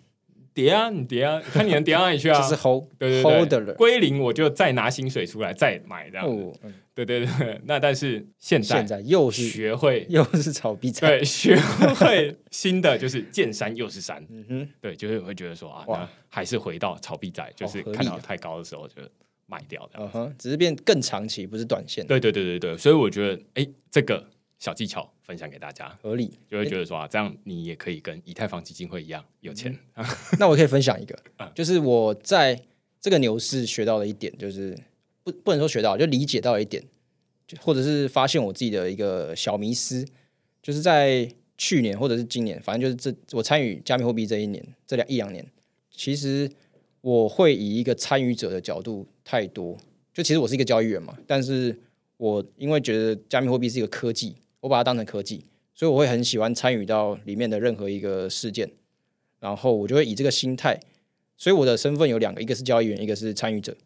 跌啊，你跌啊，看你能跌到哪里去啊？就是 hold 对对对。归零我就再拿薪水出来再买这样子。哦，嗯对对对，那但是现在现在又是学会又是炒币仔，对学会新的就是见山又是山，嗯哼，对，就是会觉得说啊，还是回到炒币仔，就是看到太高的时候就卖掉。嗯哼，只是变更长期，不是短线，对对对对对，所以我觉得哎，这个小技巧分享给大家，合理。就会觉得说啊，这样你也可以跟以太坊基金会一样有钱。那我可以分享一个 [LAUGHS] 嗯，就是我在这个牛市学到的一点，就是不不能说学到，就理解到一点，就或者是发现我自己的一个小迷思，就是在去年或者是今年，反正就是这我参与加密货币这一年，这两一两年，其实我会以一个参与者的角度太多，就其实我是一个交易员嘛，但是我因为觉得加密货币是一个科技，我把它当成科技，所以我会很喜欢参与到里面的任何一个事件。然后我就会以这个心态，所以我的身份有两个，一个是交易员，一个是参与者。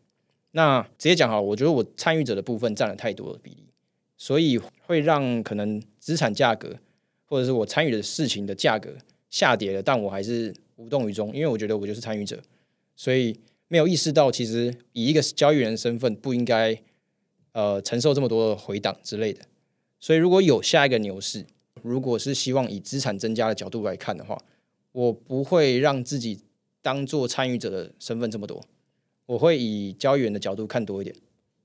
那直接讲好，我觉得我参与者的部分占了太多的比例，所以会让可能资产价格或者是我参与的事情的价格下跌了，但我还是无动于衷，因为我觉得我就是参与者，所以没有意识到其实以一个交易员的身份不应该呃承受这么多的回档之类的。所以如果有下一个牛市，如果是希望以资产增加的角度来看的话，我不会让自己当做参与者的身份这么多，我会以交易员的角度看多一点。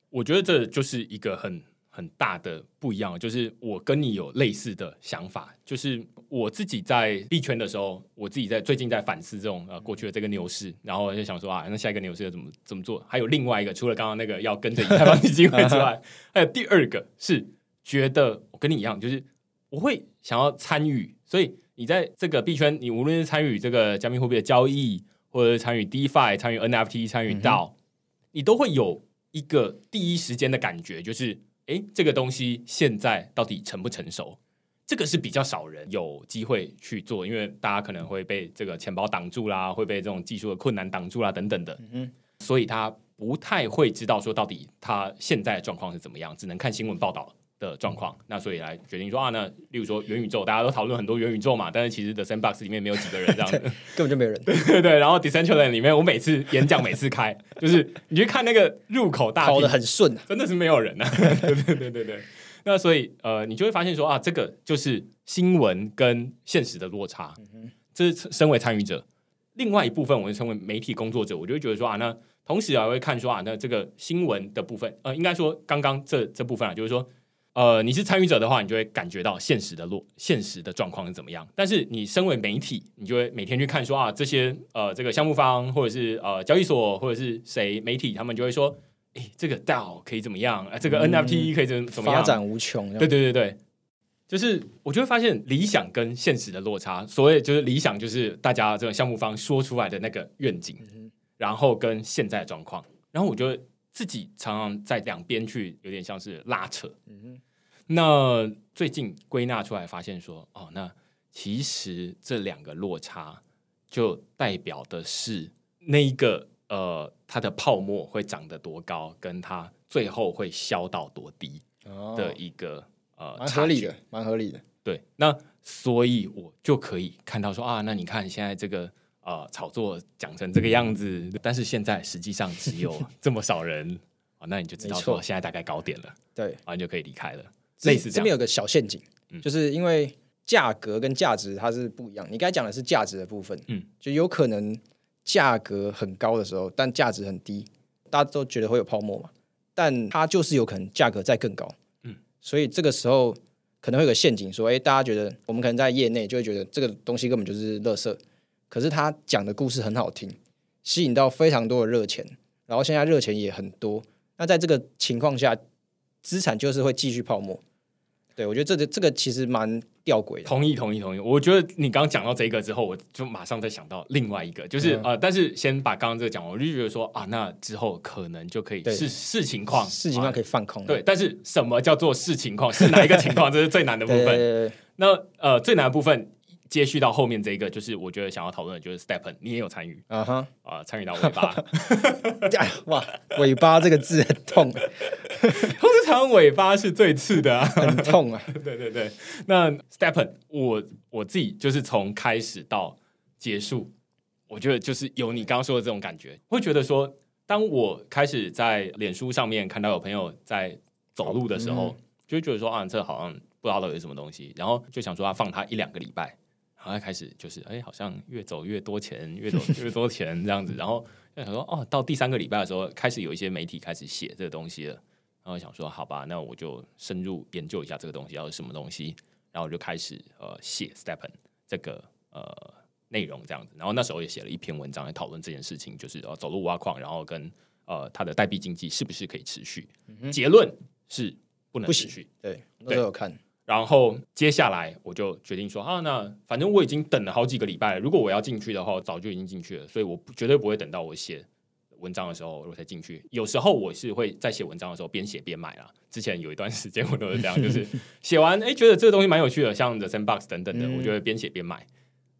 我觉得这就是一个很很大的不一样，就是我跟你有类似的想法，就是我自己在币圈的时候，我自己在最近在反思这种呃过去的这个牛市，然后我就想说啊，那下一个牛市要怎么怎么做？还有另外一个，除了刚刚那个要跟着以太坊基金会之外，[LAUGHS] 还有第二个是觉得我跟你一样，就是我会想要参与，所以你在这个币圈，你无论是参与这个加密货币的交易，或者是参与 DeFi、参与 NFT、参与 DAO，、你都会有一个第一时间的感觉，就是诶，这个东西现在到底成不成熟？这个是比较少人有机会去做，因为大家可能会被这个钱包挡住啦，会被这种技术的困难挡住啦，等等的，嗯所以他不太会知道说到底他现在的状况是怎么样，只能看新闻报道的状况。那所以来决定说啊，那例如说元宇宙，大家都讨论很多元宇宙嘛，但是其实 The Sandbox 里面没有几个人这样 [LAUGHS] 子。根本就没有人。对对，然后 Decentraland 里面，我每次演讲每次开，就是 [LAUGHS] 你去看那个入口大跑厅得很顺，真的是没有人啊！[LAUGHS] 对对对对对。那所以呃，你就会发现说啊，这个就是新闻跟现实的落差。这是身为参与者，另外一部分我是身为媒体工作者，我就会觉得说啊，那同时啊，我会看说啊，那这个新闻的部分，呃，应该说刚刚这这部分啊，就是说。呃，你是参与者的话，你就会感觉到现实的落现实的状况是怎么样。但是你身为媒体，你就会每天去看说啊，这些呃这个项目方或者是呃交易所或者是谁媒体，他们就会说，诶，这个 DAO 可以怎么样？啊，这个嗯 NFT 可以怎么怎么样？发展无穷。对对对对，就是我就会发现理想跟现实的落差。所谓就是理想，就是大家这个项目方说出来的那个愿景，然后跟现在的状况，然后我就会自己常常在两边去有点像是拉扯。嗯那最近归纳出来，发现说，哦，那其实这两个落差就代表的是那一个呃，它的泡沫会长得多高，跟它最后会消到多低。哦的一个、呃蛮差理的，蛮合理的。对，那所以我就可以看到说啊，那你看现在这个呃炒作讲成这个样子，但是现在实际上只有 [LAUGHS] 这么少人啊，那你就知道说现在大概高点了，对，啊，你就可以离开了。类似这样，这边有个小陷阱，嗯就是因为价格跟价值它是不一样。你刚才讲的是价值的部分，嗯，就有可能价格很高的时候，但价值很低，大家都觉得会有泡沫嘛，但它就是有可能价格再更高，嗯，所以这个时候可能会有个陷阱，说，哎，大家觉得我们可能在业内就会觉得这个东西根本就是垃圾，可是他讲的故事很好听，吸引到非常多的热钱，然后现在热钱也很多，那在这个情况下，资产就是会继续泡沫。对，我觉得这个这个其实蛮吊诡的。同意，同意，同意。我觉得你刚刚讲到这个之后，我就马上再想到另外一个，就是、嗯呃，但是先把刚刚这个讲完，我就觉得说啊，那之后可能就可以对视视情况，啊事情上可以放空。对，但是什么叫做视情况？是哪一个情况？这是最难的部分。[LAUGHS] 对对那呃，最难的部分接续到后面这一个，就是我觉得想要讨论的就是 Stepen，你也有参与啊哈，啊、参与到尾巴。[LAUGHS] 哎哇，尾巴这个字很痛，通常尾巴是最刺的啊。很痛啊。[LAUGHS] 对对对，那 Stepen，我我自己就是从开始到结束，我觉得就是有你刚刚说的这种感觉，会觉得说，当我开始在脸书上面看到有朋友在走路的时候，就会觉得说啊，这好像不知道到底是什么东西，然后就想说要放他一两个礼拜，然后开始就是哎，好像越走越多钱，越走越多钱这样子，然后就想说哦，到第三个礼拜的时候，开始有一些媒体开始写这个东西了。然后想说，好吧，那我就深入研究一下这个东西要是什么东西，然后我就开始呃写 Stepen 这个呃内容这样子。然后那时候也写了一篇文章来讨论这件事情，就是呃走路挖矿，然后跟呃它的代币经济是不是可以持续？结论是不能不持续。对，那时候有看，然后接下来我就决定说啊，那反正我已经等了好几个礼拜了，如果我要进去的话，早就已经进去了，所以我绝对不会等到我写文章的时候我才进去。有时候我是会在写文章的时候边写边买啦。之前有一段时间我都是这样，就是 [LAUGHS] 写完哎觉得这个东西蛮有趣的，像 The Sandbox 等等的，嗯我就会边写边买。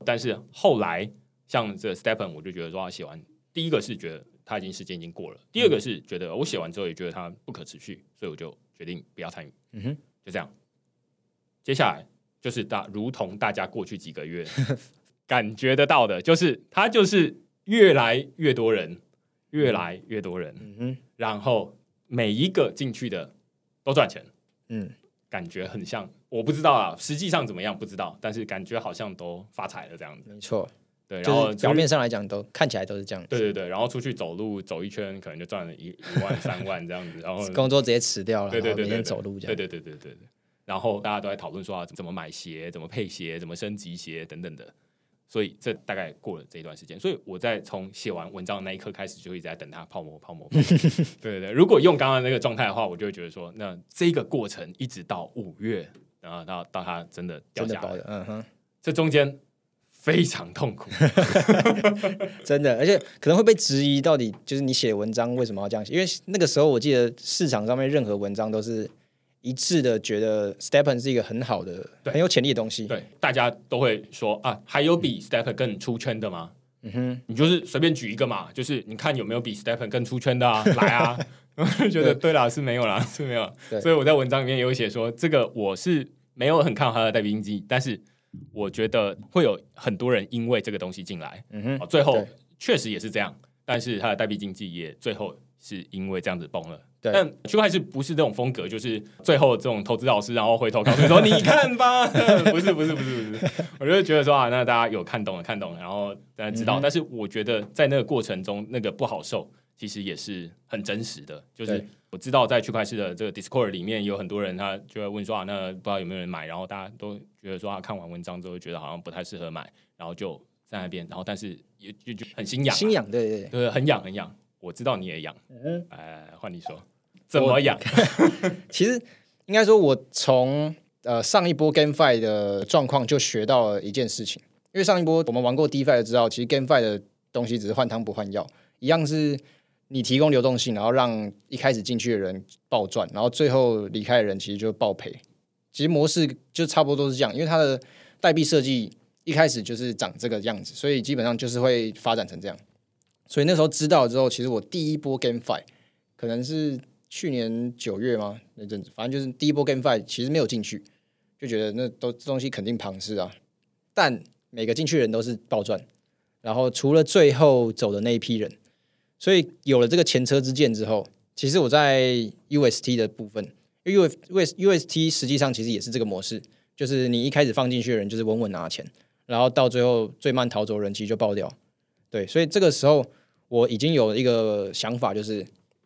但是后来像这 Stepen，我就觉得说啊，写完第一个是觉得它已经时间已经过了，第二个是觉得我写完之后也觉得它不可持续，所以我就决定不要参与。嗯哼，就这样。接下来就是大，如同大家过去几个月 [LAUGHS] 感觉得到的，就是它就是越来越多人，越来越多人，嗯哼，然后每一个进去的都赚钱，嗯，感觉很像。我不知道啊，实际上怎么样不知道，但是感觉好像都发财了这样子。没错，对，然就是后表面上来讲都看起来都是这样，对对对，然后出去走路走一圈，可能就赚了一一万三万这样子，然后 [LAUGHS] 工作直接辞掉了，对对对每天走路这样，对对对对对对。然后大家都在讨论说啊，怎么买鞋，怎么配鞋，怎么升级鞋等等的。所以这大概过了这一段时间，所以我在从写完文章的那一刻开始，就一直在等它泡沫泡沫。泡沫 [LAUGHS] 对对对，如果用刚刚那个状态的话，我就会觉得说，那这个过程一直到五月，然后到到它真的掉下来真的包的，，嗯哼，这中间非常痛苦。[LAUGHS] 真的，而且可能会被质疑，到底就是你写文章为什么要这样写？因为那个时候我记得市场上面任何文章都是一致的，觉得 Stepen 是一个很好的、对很有潜力的东西。对，大家都会说啊，还有比 Step 更出圈的吗？嗯哼，你就是随便举一个嘛，就是你看有没有比 Stephen 更出圈的啊，[LAUGHS] 来啊！我 [LAUGHS] 就觉得对啦，是没有啦，[LAUGHS] 是没有。所以我在文章里面也有写说，这个我是没有很看好他的代币经济，但是我觉得会有很多人因为这个东西进来，嗯哼，哦，最后确实也是这样，但是他的代币经济也最后是因为这样子崩了。对但区块链不是这种风格，就是最后这种投资老师，然后回头告诉你说：“ [LAUGHS] 你看吧。[LAUGHS] ”不是，不是，不是，不是。我就觉得说啊，那大家有看懂了，看懂了，然后大家知道。嗯但是我觉得在那个过程中，那个不好受，其实也是很真实的。就是我知道在区块链的这个 Discord 里面，有很多人他就会问说啊，那不知道有没有人买？然后大家都觉得说啊，看完文章之后觉得好像不太适合买，然后就在那边，然后但是也就就很心痒啊，心痒，对对对，对，很痒很痒。我知道你也痒，嗯，哎，换你说，怎么养？[LAUGHS] 其实应该说，我从呃上一波 GameFi 的状况就学到了一件事情，因为上一波我们玩过 DeFi 的知道，其实 GameFi 的东西只是换汤不换药，一样是你提供流动性，然后让一开始进去的人暴赚，然后最后离开的人其实就暴赔。其实模式就差不多都是这样，因为它的代币设计一开始就是长这个样子，所以基本上就是会发展成这样。所以那时候知道之后，其实我第一波 GameFi 可能是去年九月吗？那阵子，反正就是第一波 GameFi 其实没有进去，就觉得那都这东西肯定庞氏啊。但每个进去的人都是暴赚，然后除了最后走的那一批人，所以有了这个前车之鉴之后，其实我在 UST 的部分，因为 US UST 实际上其实也是这个模式，就是你一开始放进去的人就是稳稳拿钱，然后到最后最慢逃走的人其实就爆掉。对，所以这个时候我已经有一个想法，就是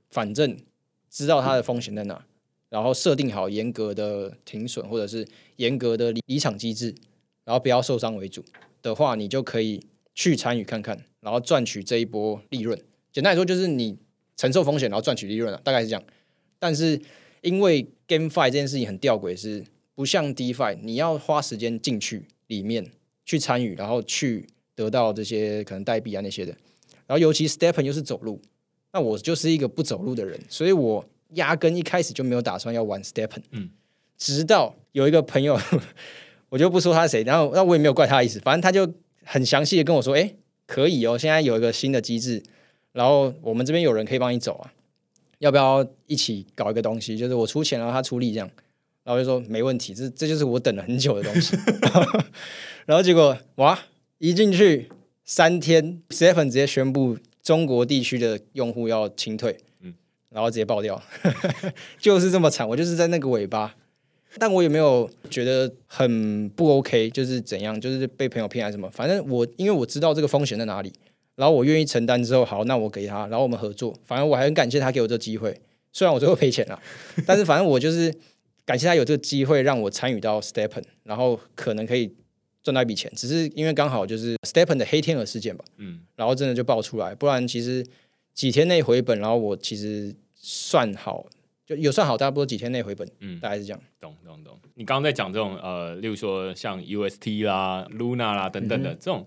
反正知道它的风险在哪，然后设定好严格的停损或者是严格的离场机制，然后不要受伤为主的话，你就可以去参与看看，然后赚取这一波利润。简单来说，就是你承受风险，然后赚取利润了，大概是这样。但是因为 GameFi 这件事情很吊诡，是不像 DeFi，你要花时间进去里面去参与，然后去得到这些可能代币啊那些的。然后尤其 Stepen 又是走路，那我就是一个不走路的人，所以我压根一开始就没有打算要玩 Stepen。嗯，直到有一个朋友，[LAUGHS] 我就不说他是谁，然后那我也没有怪他的意思，反正他就很详细的跟我说，哎，可以哦，现在有一个新的机制，然后我们这边有人可以帮你走啊。要不要一起搞一个东西？就是我出钱，然后他出力这样，然后就说没问题，这这就是我等了很久的东西。[LAUGHS] 然后结果哇，一进去三天，Seven 直接宣布中国地区的用户要清退，嗯，然后直接爆掉，[LAUGHS] 就是这么惨。我就是在那个尾巴，但我也没有觉得很不 OK，就是怎样，就是被朋友骗还是什么，反正我因为我知道这个风险在哪里。然后我愿意承担之后，好，那我给他，然后我们合作。反正我还很感谢他给我这个机会，虽然我最后赔钱了，[LAUGHS] 但是反正我就是感谢他有这个机会让我参与到 Stepen，然后可能可以赚到一笔钱。只是因为刚好就是 Stepen 的黑天鹅事件吧，嗯，然后真的就爆出来，不然其实几天内回本，然后我其实算好就有算好，大不多几天内回本，嗯，大概是这样。懂懂懂。你刚刚在讲这种呃，例如说像 UST 啦、Luna 啦等等的这种。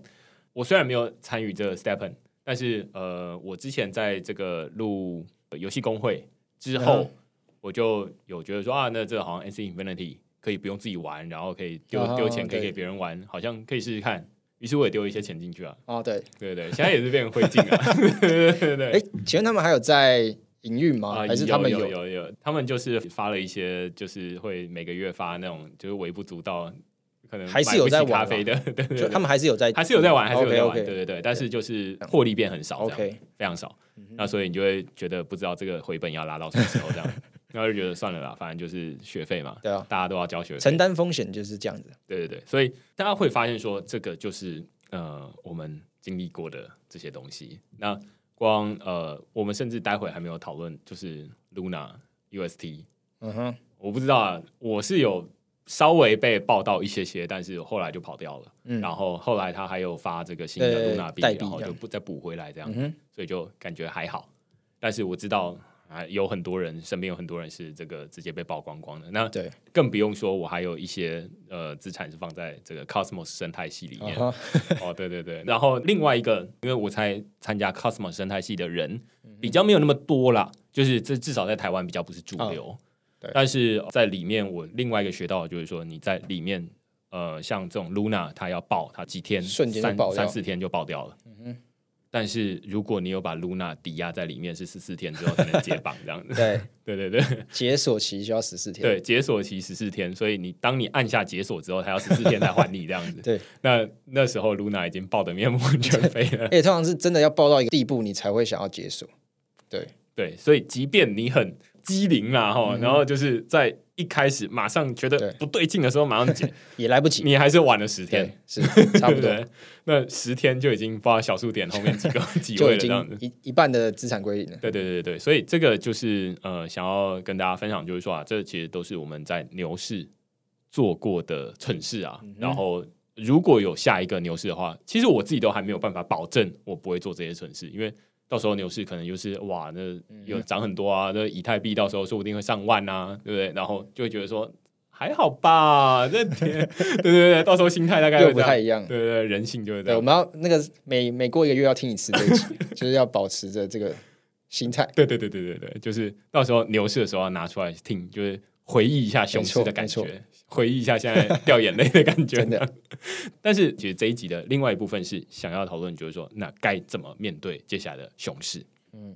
我虽然没有参与这个 Stepen，但是呃，我之前在这个录游戏公会之后，我就有觉得说啊，那这个好像 NC Infinity 可以不用自己玩，然后可以丢丢钱可以给别人玩，好像可以试试看。于是我也丢一些钱进去啊。哦，对对对，现在也是变成灰烬啊。[LAUGHS] 对对对。哎，请问他们还有在营运吗？还是他们有有有？他们就是发了一些，就是会每个月发那种，就是微不足道。可能还是有在咖啡的，对 [LAUGHS] 对，他们还是有在，还是有在玩，还是有在玩，对对对。但是就是获利变很少，OK，非常少。那所以你就会觉得不知道这个回本要拉到什么时候这样，然后就觉得算了啦，反正就是学费嘛，对啊，大家都要交学费，承担风险就是这样子。对对对，所以大家会发现说，这个就是呃我们经历过的这些东西。那光呃，我们甚至待会还没有讨论，就是 Luna UST，嗯哼，我不知道啊，我是有。稍微被报道一些些，但是后来就跑掉了。嗯，然后后来他还有发这个新的露娜币，然后就不再补回来这样，所以就感觉还好。但是我知道啊，有很多人身边有很多人是这个直接被曝光光的。那对，更不用说我还有一些呃资产是放在这个 Cosmos 生态系里面。[LAUGHS] 哦，对对对。然后另外一个，因为我才参加 Cosmos 生态系的人比较没有那么多啦，就是这至少在台湾比较不是主流。但是在里面，我另外一个学到的就是说，你在里面，呃，像这种 Luna，它要爆，它几天瞬间三三四天就爆掉了。嗯但是如果你有把 Luna 抵押在里面，是十四天之后才能解绑这样子。对 [LAUGHS] 对对对，解锁期需要十四天。对，解锁期十四天，所以你当你按下解锁之后，它要十四天才还你这样子。[LAUGHS] 对，那那时候 Luna 已经爆的面目全非了。而且通常是真的要爆到一个地步，你才会想要解锁。对对，所以即便你很。机灵啦哈，然后就是在一开始马上觉得不对劲的时候，马上解 [LAUGHS] 也来不及，你还是晚了十天，是差不多。[LAUGHS] 那十天就已经不知道小数点后面几个 [LAUGHS] 几位了，这样子一一半的资产归零了。对对对对所以这个就是呃，想要跟大家分享，就是说啊，这其实都是我们在牛市做过的蠢事啊。然后如果有下一个牛市的话，其实我自己都还没有办法保证我不会做这些蠢事，因为。到时候牛市可能就是哇，那有涨很多啊，那以太币到时候说不定会上万啊，对不对？然后就会觉得说还好吧，[LAUGHS] 这对对对，到时候心态大概又不太一样，对对，人性就是这样。我们要那个每每过一个月要听一次这一集，[LAUGHS] 就是要保持着这个心态。对对对对对对，就是到时候牛市的时候要拿出来听，就是回忆一下熊市的感觉。回忆一下现在掉眼泪的感觉，真的。[LAUGHS] 但是其实这一集的另外一部分是想要讨论，就是说那该怎么面对接下来的熊市？嗯，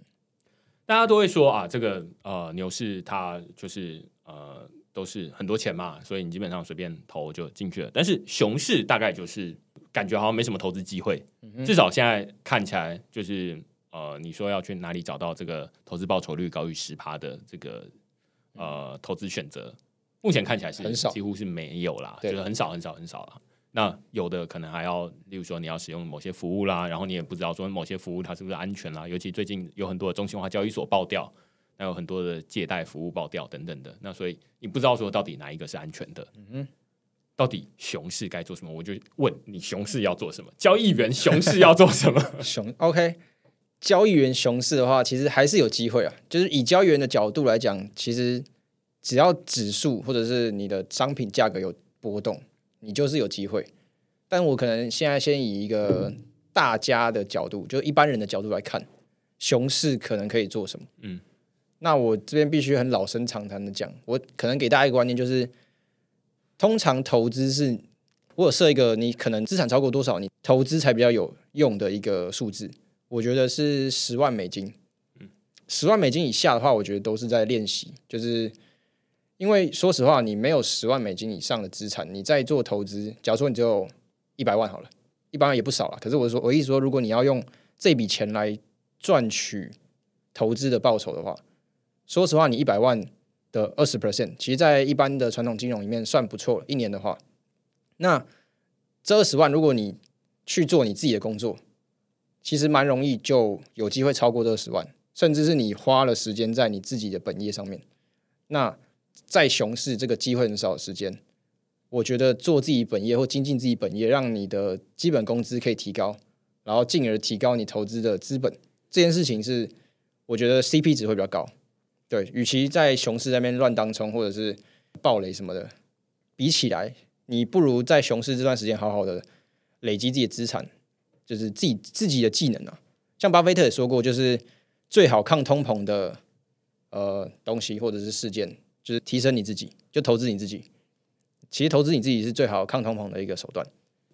大家都会说啊，这个呃牛市它就是呃都是很多钱嘛，所以你基本上随便投就进去了。但是熊市大概就是感觉好像没什么投资机会，至少现在看起来就是呃你说要去哪里找到这个投资报酬率高于十趴的这个呃投资选择？目前看起来是很少，几乎是没有啦，就是很少很少很少了。那有的可能还要，例如说你要使用某些服务啦，然后你也不知道说某些服务它是不是安全啦。尤其最近有很多的中心化交易所爆掉，还有很多的借贷服务爆掉等等的。那所以你不知道说到底哪一个是安全的。嗯哼。到底熊市该做什么？我就问你，熊市要做什么？交易员熊市要做什么？[LAUGHS] 熊 OK，交易员熊市的话，其实还是有机会啊。就是以交易员的角度来讲，其实只要指数或者是你的商品价格有波动，你就是有机会。但我可能现在先以一个大家的角度，就一般人的角度来看，熊市可能可以做什么？嗯，那我这边必须很老生常谈的讲，我可能给大家一个观念，就是。通常投资是，我有设一个你可能资产超过多少，你投资才比较有用的一个数字。我觉得是十万美金。嗯，十万美金以下的话，我觉得都是在练习。就是因为说实话，你没有十万美金以上的资产，你在做投资，假如说你只有一百万好了，一百万也不少了。可是我说，我意思说，如果你要用这笔钱来赚取投资的报酬的话，说实话，你一百万。的二十 percent，其实，在一般的传统金融里面算不错了。一年的话，那这二十万，如果你去做你自己的工作，其实蛮容易就有机会超过这二十万，甚至是你花了时间在你自己的本业上面。那在熊市这个机会很少的时间，我觉得做自己本业或精进自己本业，让你的基本工资可以提高，然后进而提高你投资的资本，这件事情是我觉得 CP 值会比较高。对，与其在熊市那边乱当冲或者是暴雷什么的，比起来，你不如在熊市这段时间好好的累积自己的资产，就是自己自己的技能啊。像巴菲特也说过，就是最好抗通膨的呃东西或者是事件，就是提升你自己，就投资你自己。其实投资你自己是最好抗通膨的一个手段。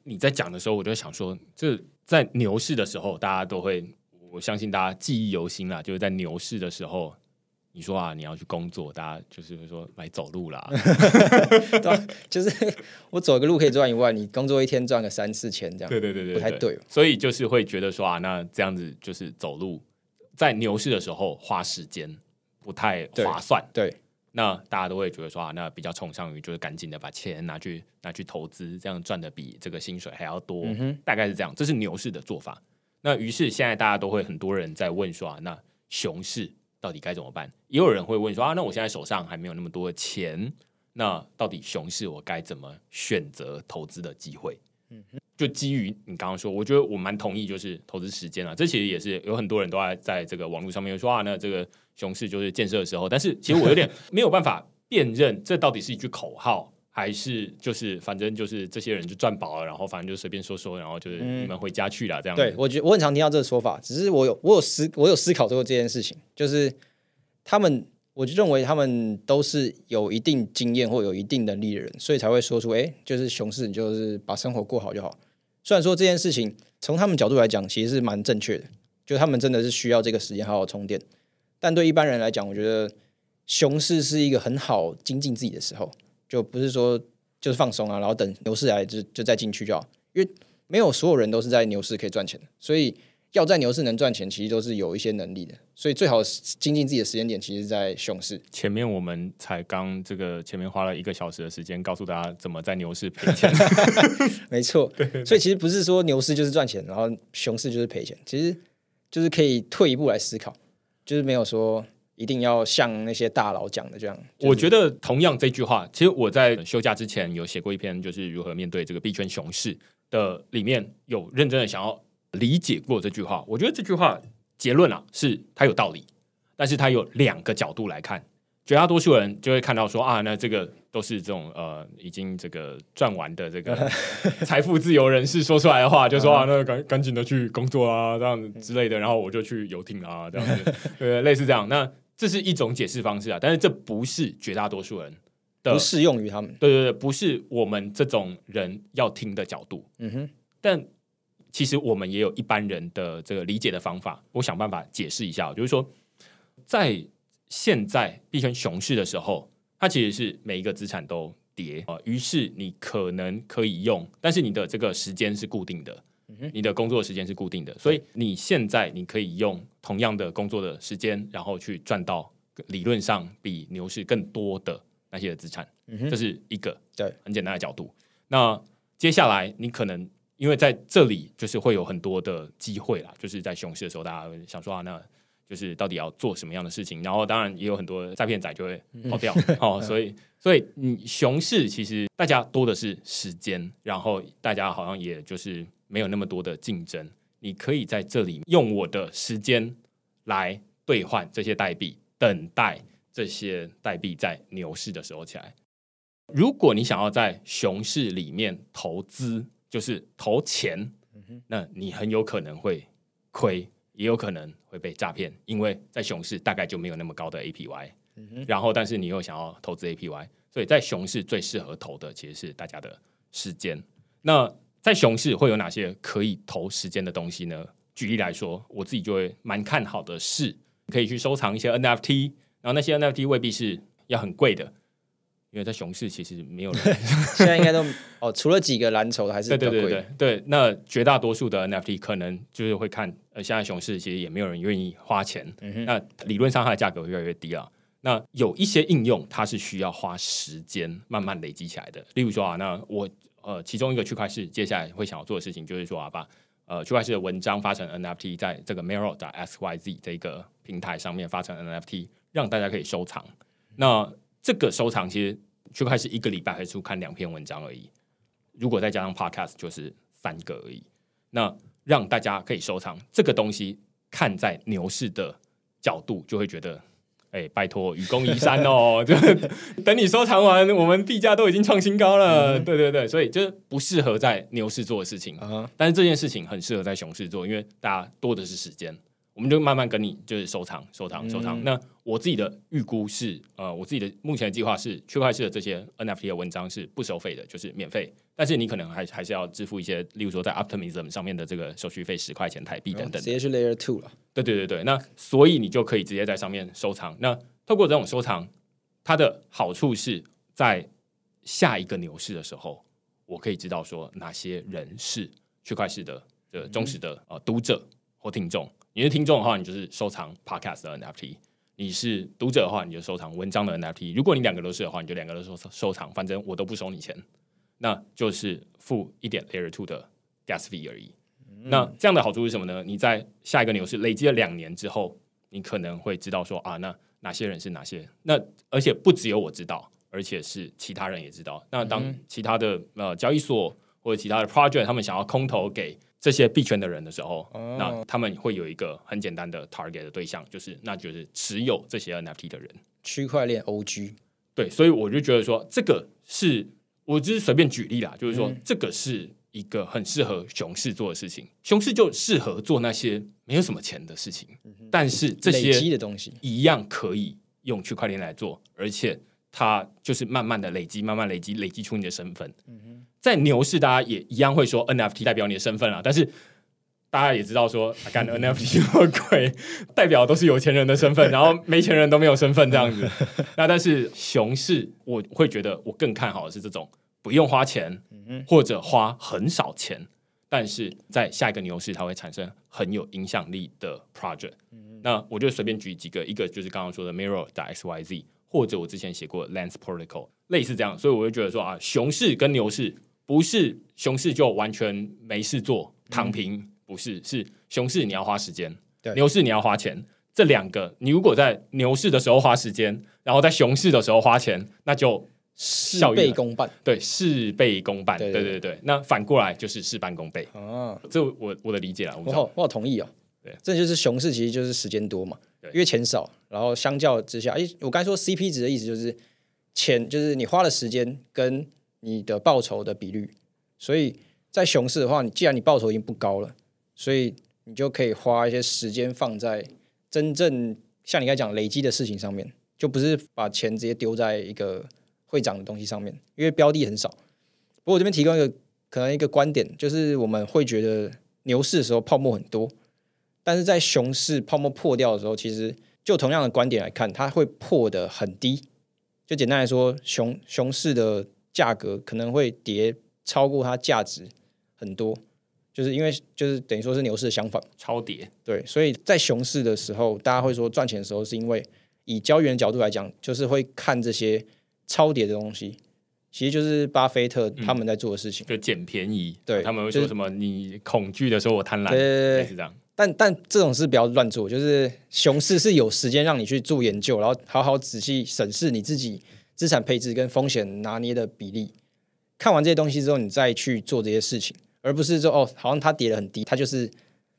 你在讲的时候，我就想说，就是在牛市的时候，大家都会，我相信大家记忆犹新啦，就是在牛市的时候。你说啊，你要去工作，大家就是说来走路啦，[LAUGHS] 对就是我走个路可以赚一万，你工作一天赚个三四千这样，对对对对，不太对。所以就是会觉得说啊，那这样子就是走路，在牛市的时候花时间不太划算。对，那大家都会觉得说啊，那比较崇尚于就是赶紧的把钱拿去拿去投资，这样赚的比这个薪水还要多，大概是这样。这是牛市的做法。那于是现在大家都会很多人在问说啊，那熊市。到底该怎么办？也有人会问说啊，那我现在手上还没有那么多的钱，那到底熊市我该怎么选择投资的机会？嗯，就基于你刚刚说，我觉得我蛮同意，就是投资时间啊，这其实也是有很多人都在在这个网络上面说啊，那这个熊市就是建设的时候，但是其实我有点 [LAUGHS] 没有办法辨认，这到底是一句口号，还是就是反正就是这些人就赚饱了，然后反正就随便说说，然后就是你们回家去了这样。对我觉得我很常听到这个说法，只是我有我有思我有思考过这件事情，就是他们我就认为他们都是有一定经验或有一定能力的人，所以才会说出哎，就是熊市你就是把生活过好就好。虽然说这件事情从他们角度来讲其实是蛮正确的，就他们真的是需要这个时间好好充电，但对一般人来讲，我觉得熊市是一个很好精进自己的时候。就不是说就是放松啊，然后等牛市来就就再进去就好，因为没有所有人都是在牛市可以赚钱的，所以要在牛市能赚钱，其实都是有一些能力的，所以最好精进自己的时间点，其实在熊市。前面我们才刚这个前面花了一个小时的时间，告诉大家怎么在牛市赔钱 [LAUGHS] [LAUGHS] 没错，所以其实不是说牛市就是赚钱，然后熊市就是赔钱，其实就是可以退一步来思考，就是没有说。一定要像那些大佬讲的这样。我觉得同样这句话，其实我在休假之前有写过一篇，就是如何面对这个币圈熊市的，里面有认真的想要理解过这句话。我觉得这句话结论啊，是它有道理，但是它有两个角度来看。绝大多数人就会看到说啊，那这个都是这种呃已经这个赚完的这个 [LAUGHS] 财富自由人士说出来的话，就说啊，那赶赶紧的去工作啊，这样子之类的，然后我就去游艇啊，这样子，对，类似这样。那这是一种解释方式啊，但是这不是绝大多数人的，不适用于他们。对对对，不是我们这种人要听的角度。嗯哼，但其实我们也有一般人的这个理解的方法。我想办法解释一下，就是说，在现在币圈熊市的时候，它其实是每一个资产都跌。啊，于是你可能可以用，但是你的这个时间是固定的。你的工作时间是固定的，所以你现在你可以用同样的工作的时间，然后去赚到理论上比牛市更多的那些资产，这是一个对。很简单的角度。那接下来你可能因为在这里就是会有很多的机会啦，就是在熊市的时候，大家会想说啊，那就是到底要做什么样的事情？然后当然也有很多诈骗仔就会跑掉 [LAUGHS] 哦，所以所以你熊市其实大家多的是时间，然后大家好像也就是没有那么多的竞争。你可以在这里用我的时间来兑换这些代币，等待这些代币在牛市的时候起来。如果你想要在熊市里面投资，就是投钱，那你很有可能会亏，也有可能会被诈骗，因为在熊市大概就没有那么高的 APY。然后，但是你又想要投资 APY，所以在熊市最适合投的其实是大家的时间。那在熊市会有哪些可以投时间的东西呢？举例来说，我自己就会蛮看好的是，可以去收藏一些 NFT，然后那些 NFT 未必是要很贵的，因为在熊市其实没有人 [LAUGHS] 现在应该都哦，除了几个蓝筹的还是对对对对，那绝大多数的 NFT 可能就是会看，呃，现在熊市其实也没有人愿意花钱，那理论上它的价格会越来越低啊。那有一些应用它是需要花时间慢慢累积起来的，例如说啊，那我呃其中一个区块市接下来会想要做的事情就是说啊，把呃区块市的文章发成 NFT，在这个 Mirror 的 SYZ 这个平台上面发成 NFT，让大家可以收藏。那这个收藏其实区块市一个礼拜会出看两篇文章而已，如果再加上 Podcast 就是三个而已。那让大家可以收藏这个东西，看在牛市的角度，就会觉得，哎、拜托，愚公移山哦，[LAUGHS] 就等你收藏完，我们币价都已经创新高了。对对对，所以就是不适合在牛市做的事情。啊，但是这件事情很适合在熊市做，因为大家多的是时间，我们就慢慢跟你就是收藏、收藏、收藏。嗯那我自己的预估是，呃，我自己的目前的计划是，区块链的这些 NFT 的文章是不收费的，就是免费。但是你可能还还是要支付一些，例如说在 Optimism 上面的这个手续费十块钱台币等等直。接去 Layer Two 了。对对对对，那所以你就可以直接在上面收藏。那透过这种收藏，它的好处是在下一个牛市的时候，我可以知道说哪些人是区块市的的忠实的呃读者或听众。你是听众的话，你就是收藏 Podcast 的 NFT；你是读者的话，你就收藏文章的 NFT。如果你两个都是的话，你就两个都收收藏，反正我都不收你钱，那就是付一点 Layer Two 的 Gas fee 而已。那这样的好处是什么呢？你在下一个牛市累积了两年之后，你可能会知道说啊，那哪些人是哪些？那而且不只有我知道，而且是其他人也知道。那当其他的呃交易所或者其他的 project 他们想要空投给这些币圈的人的时候，哦。那他们会有一个很简单的 target 的对象，就是那就是持有这些 NFT 的人。区块链 OG，对，所以我就觉得说，这个是我只是随便举例啦，就是说、这个是一个很适合熊市做的事情。熊市就适合做那些没有什么钱的事情，但是这些的东西，一样可以用区块链来做，而且它就是慢慢的累积，慢慢累积，累积出你的身份。在牛市，大家也一样会说 NFT 代表你的身份啊，但是。大家也知道说，啊干 NFT 那么鬼，[LAUGHS] 代表都是有钱人的身份，[LAUGHS] 然后没钱人都没有身份这样子。那但是熊市，我会觉得我更看好的是这种不用花钱，或者花很少钱，但是在下一个牛市它会产生很有影响力的 project。那我就随便举几个，一个就是刚刚说的 Mirror 的 XYZ，或者我之前写过 Lens Protocol，类似这样。所以我就觉得说啊，熊市跟牛市不是熊市就完全没事做躺平，不是，是熊市你要花时间，对牛市你要花钱。这两个，你如果在牛市的时候花时间，然后在熊市的时候花钱，那就事倍功半对事倍功半。对对对那反过来就是事半功倍。啊！这我我的理解了，我我好我好同意哦。对，这就是熊市，其实就是时间多嘛，对因为钱少，然后相较之下，诶，我刚才说 CP 值的意思就是钱，就是你花的时间跟你的报酬的比率。所以在熊市的话，你既然你报酬已经不高了，所以你就可以花一些时间放在真正像你刚才讲累积的事情上面，就不是把钱直接丢在一个会涨的东西上面，因为标的很少。不过我这边提供一个可能一个观点，就是我们会觉得牛市的时候泡沫很多，但是在熊市泡沫破掉的时候，其实就同样的观点来看，它会破的很低。就简单来说，熊熊市的价格可能会跌超过它价值很多，就是因为就是等于说是牛市的相反。超跌。对，所以在熊市的时候，大家会说赚钱的时候，是因为以交易员的角度来讲，就是会看这些超跌的东西，其实就是巴菲特他们在做的事情。就捡便宜，对他们会说什么？你恐惧的时候我贪婪，对对对对类似这样。但但这种事不要乱做，就是熊市是有时间让你去做研究，然后好好仔细审视你自己资产配置跟风险拿捏的比例。看完这些东西之后，你再去做这些事情，而不是说哦，好像它跌得很低，它就是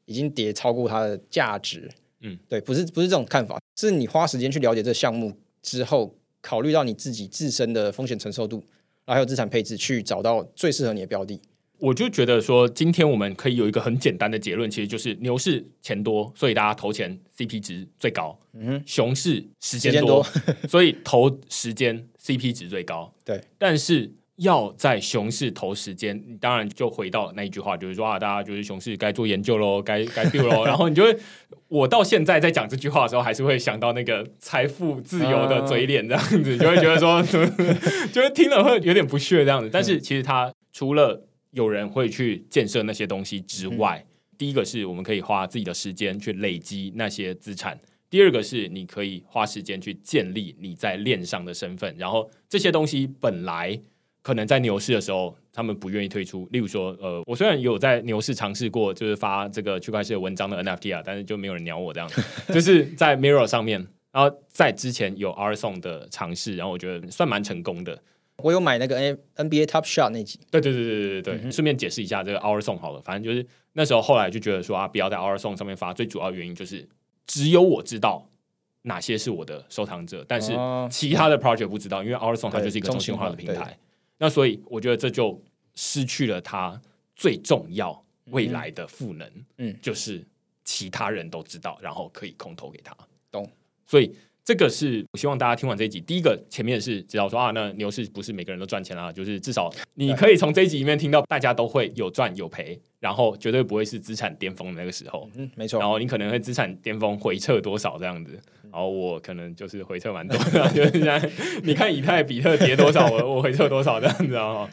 已经跌超过它的价值。嗯，对，不是不是这种看法，是你花时间去了解这个项目之后，考虑到你自己自身的风险承受度，然后还有资产配置，去找到最适合你的标的。我就觉得说，今天我们可以有一个很简单的结论，其实就是牛市钱多，所以大家投钱 CP 值最高；嗯熊市时间多，[LAUGHS] 所以投时间 CP 值最高。对，但是要在熊市投时间，你当然就回到那一句话，就是说啊，大家就是熊市该做研究喽，该该 build 喽。[LAUGHS] 然后你就会，我到现在在讲这句话的时候，还是会想到那个财富自由的嘴脸 [LAUGHS] 这样子，就会觉得说，就是听了会有点不屑这样子。但是其实它除了有人会去建设那些东西之外，第一个是我们可以花自己的时间去累积那些资产。第二个是你可以花时间去建立你在链上的身份，然后这些东西本来可能在牛市的时候他们不愿意推出。例如说，呃，我虽然有在牛市尝试过，就是发这个区块链文章的 NFT 啊，但是就没有人鸟我这样，[LAUGHS] 就是在 Mirror 上面。然后在之前有 R Song 的尝试，然后我觉得算蛮成功的。我有买那个 N NBA Top Shot 那集，对对对对对对对，顺便解释一下这个 Our Song 好了，反正就是那时候后来就觉得说啊，不要在 Our Song 上面发，最主要原因就是只有我知道哪些是我的收藏者，但是哦。其他的 project 不知道，因为 Our Song 它就是一个中心化的平台，那所以我觉得这就失去了它最重要未来的赋能，嗯。就是其他人都知道，然后可以空投给他，懂？所以。这个是我希望大家听完这一集，第一个前面是知道说啊，那牛市不是每个人都赚钱啊，就是至少你可以从这一集里面听到大家都会有赚有赔，然后绝对不会是资产巅峰的那个时候，嗯，没错然。后你可能会资产巅峰回撤多少这样子，然后我可能就是回撤蛮多的，[LAUGHS] 就是现在你看以太比特跌多少，我我回撤多少这样子啊，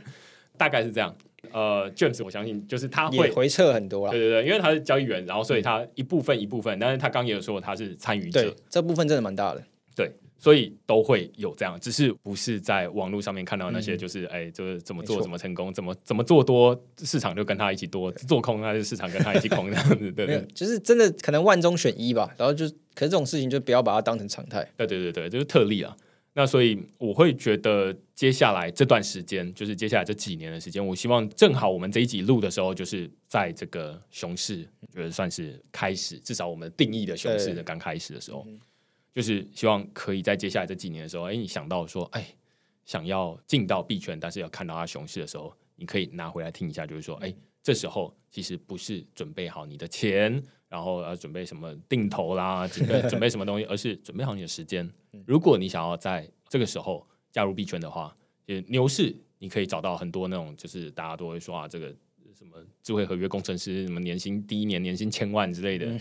大概是这样。呃，James 我相信就是他会回撤很多了对。对对，因为他是交易员，然后所以他一部分一部分，但是他刚也有说他是参与者对，，这部分真的蛮大的。对，所以都会有这样，只是不是在网络上面看到那些，就是哎、就是怎么做怎么成功，怎么怎么做多，市场就跟他一起多；做空，那就市场跟他一起空这样子，对对，就是真的可能万中选一吧。然后就，可是这种事情就不要把它当成常态。对对对对，就是特例啊。那所以我会觉得接下来这段时间，就是接下来这几年的时间，我希望正好我们这一集录的时候，就是在这个熊市，觉得算是开始，至少我们定义的熊市的刚开始的时候，就是希望可以在接下来这几年的时候，哎，你想到说，哎，想要进到币圈，但是要看到它熊市的时候，你可以拿回来听一下，就是说，哎，这时候其实不是准备好你的钱，然后要准备什么定投啦，[LAUGHS] 准备准备什么东西，而是准备好你的时间。如果你想要在这个时候加入币圈的话，就牛市，你可以找到很多那种，就是大家都会说啊，这个什么智慧合约工程师，什么年薪第一年年薪千万之类的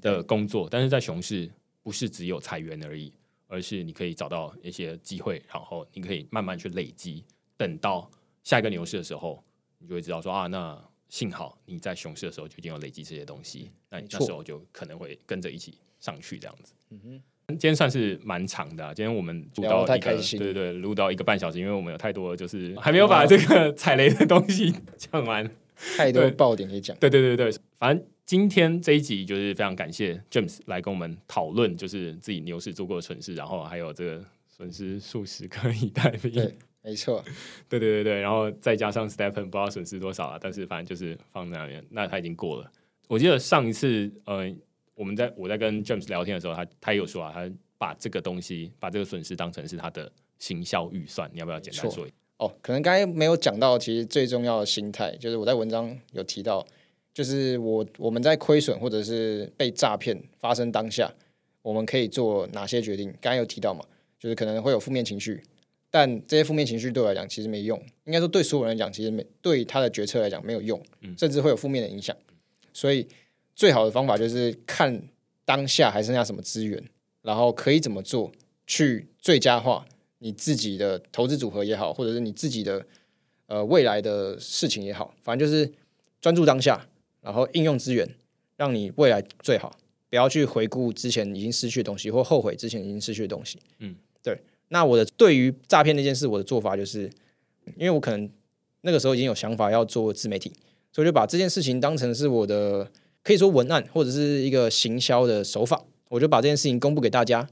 的工作，但是在熊市不是只有裁员而已，而是你可以找到一些机会，然后你可以慢慢去累积，等到下一个牛市的时候，你就会知道说啊，那幸好你在熊市的时候就已经有累积这些东西，那你那时候就可能会跟着一起上去这样子。嗯哼今天算是蛮长的、啊，今天我们录到一个，对对对，录到一个半小时，因为我们有太多就是还没有把这个踩雷的东西讲完。太多爆点可以讲。对对对对，反正今天这一集就是非常感谢 James 来跟我们讨论，就是自己牛市做过的蠢事，然后还有这个损失数十个以太币。对没错，[LAUGHS] 对对对对，然后再加上 Stephen 不知道损失多少了，但是反正就是放在那边，那他已经过了。我记得上一次，呃，我们在我在跟 James 聊天的时候，他他也有说啊，他把这个东西，把这个损失当成是他的行销预算，你要不要简单说一下？哦，可能刚才没有讲到，其实最重要的心态，就是我在文章有提到，就是我我们在亏损或者是被诈骗发生当下，我们可以做哪些决定？刚才有提到嘛，就是可能会有负面情绪，但这些负面情绪对我来讲其实没用，应该说对所有人来讲，其实没对他的决策来讲没有用，甚至会有负面的影响。所以最好的方法就是看当下还剩下什么资源，然后可以怎么做去最佳化你自己的投资组合也好，或者是你自己的呃未来的事情也好，反正就是专注当下，然后应用资源，让你未来最好。不要去回顾之前已经失去的东西，或后悔之前已经失去的东西。嗯，对。那我的对于诈骗那件事，我的做法就是，因为我可能那个时候已经有想法要做自媒体，所以就把这件事情当成是我的可以说文案或者是一个行销的手法，我就把这件事情公布给大家。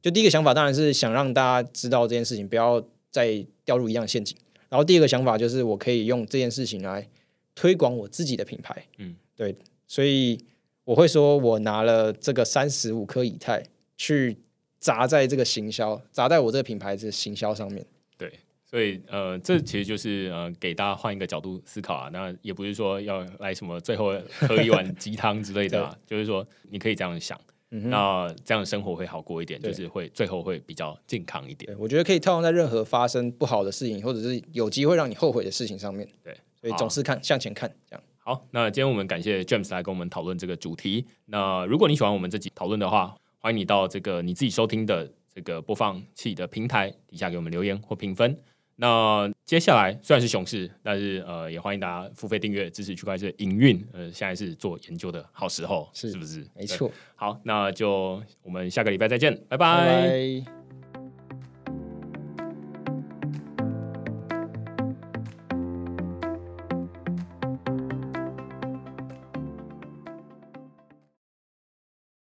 就第一个想法当然是想让大家知道这件事情，不要再掉入一样的陷阱。然后第二个想法就是我可以用这件事情来推广我自己的品牌。嗯，对，所以我会说我拿了这个三十五颗以太去砸在这个行销，砸在我这个品牌的行销上面。对，所以呃，这其实就是呃，给大家换一个角度思考啊。那也不是说要来什么最后喝一碗鸡汤之类的啊，[LAUGHS] 就是说你可以这样想。那这样生活会好过一点，就是会最后会比较健康一点。我觉得可以套用在任何发生不好的事情，或者是有机会让你后悔的事情上面。对，所以总是看向前看，这样。好，那今天我们感谢 James 来跟我们讨论这个主题。那如果你喜欢我们这集讨论的话，欢迎你到这个你自己收听的这个播放器的平台底下给我们留言或评分。那接下来虽然是熊市，但是呃，也欢迎大家付费订阅支持区块链营运。呃，现在是做研究的好时候，是不是？没错。好，那就我们下个礼拜再见，拜拜。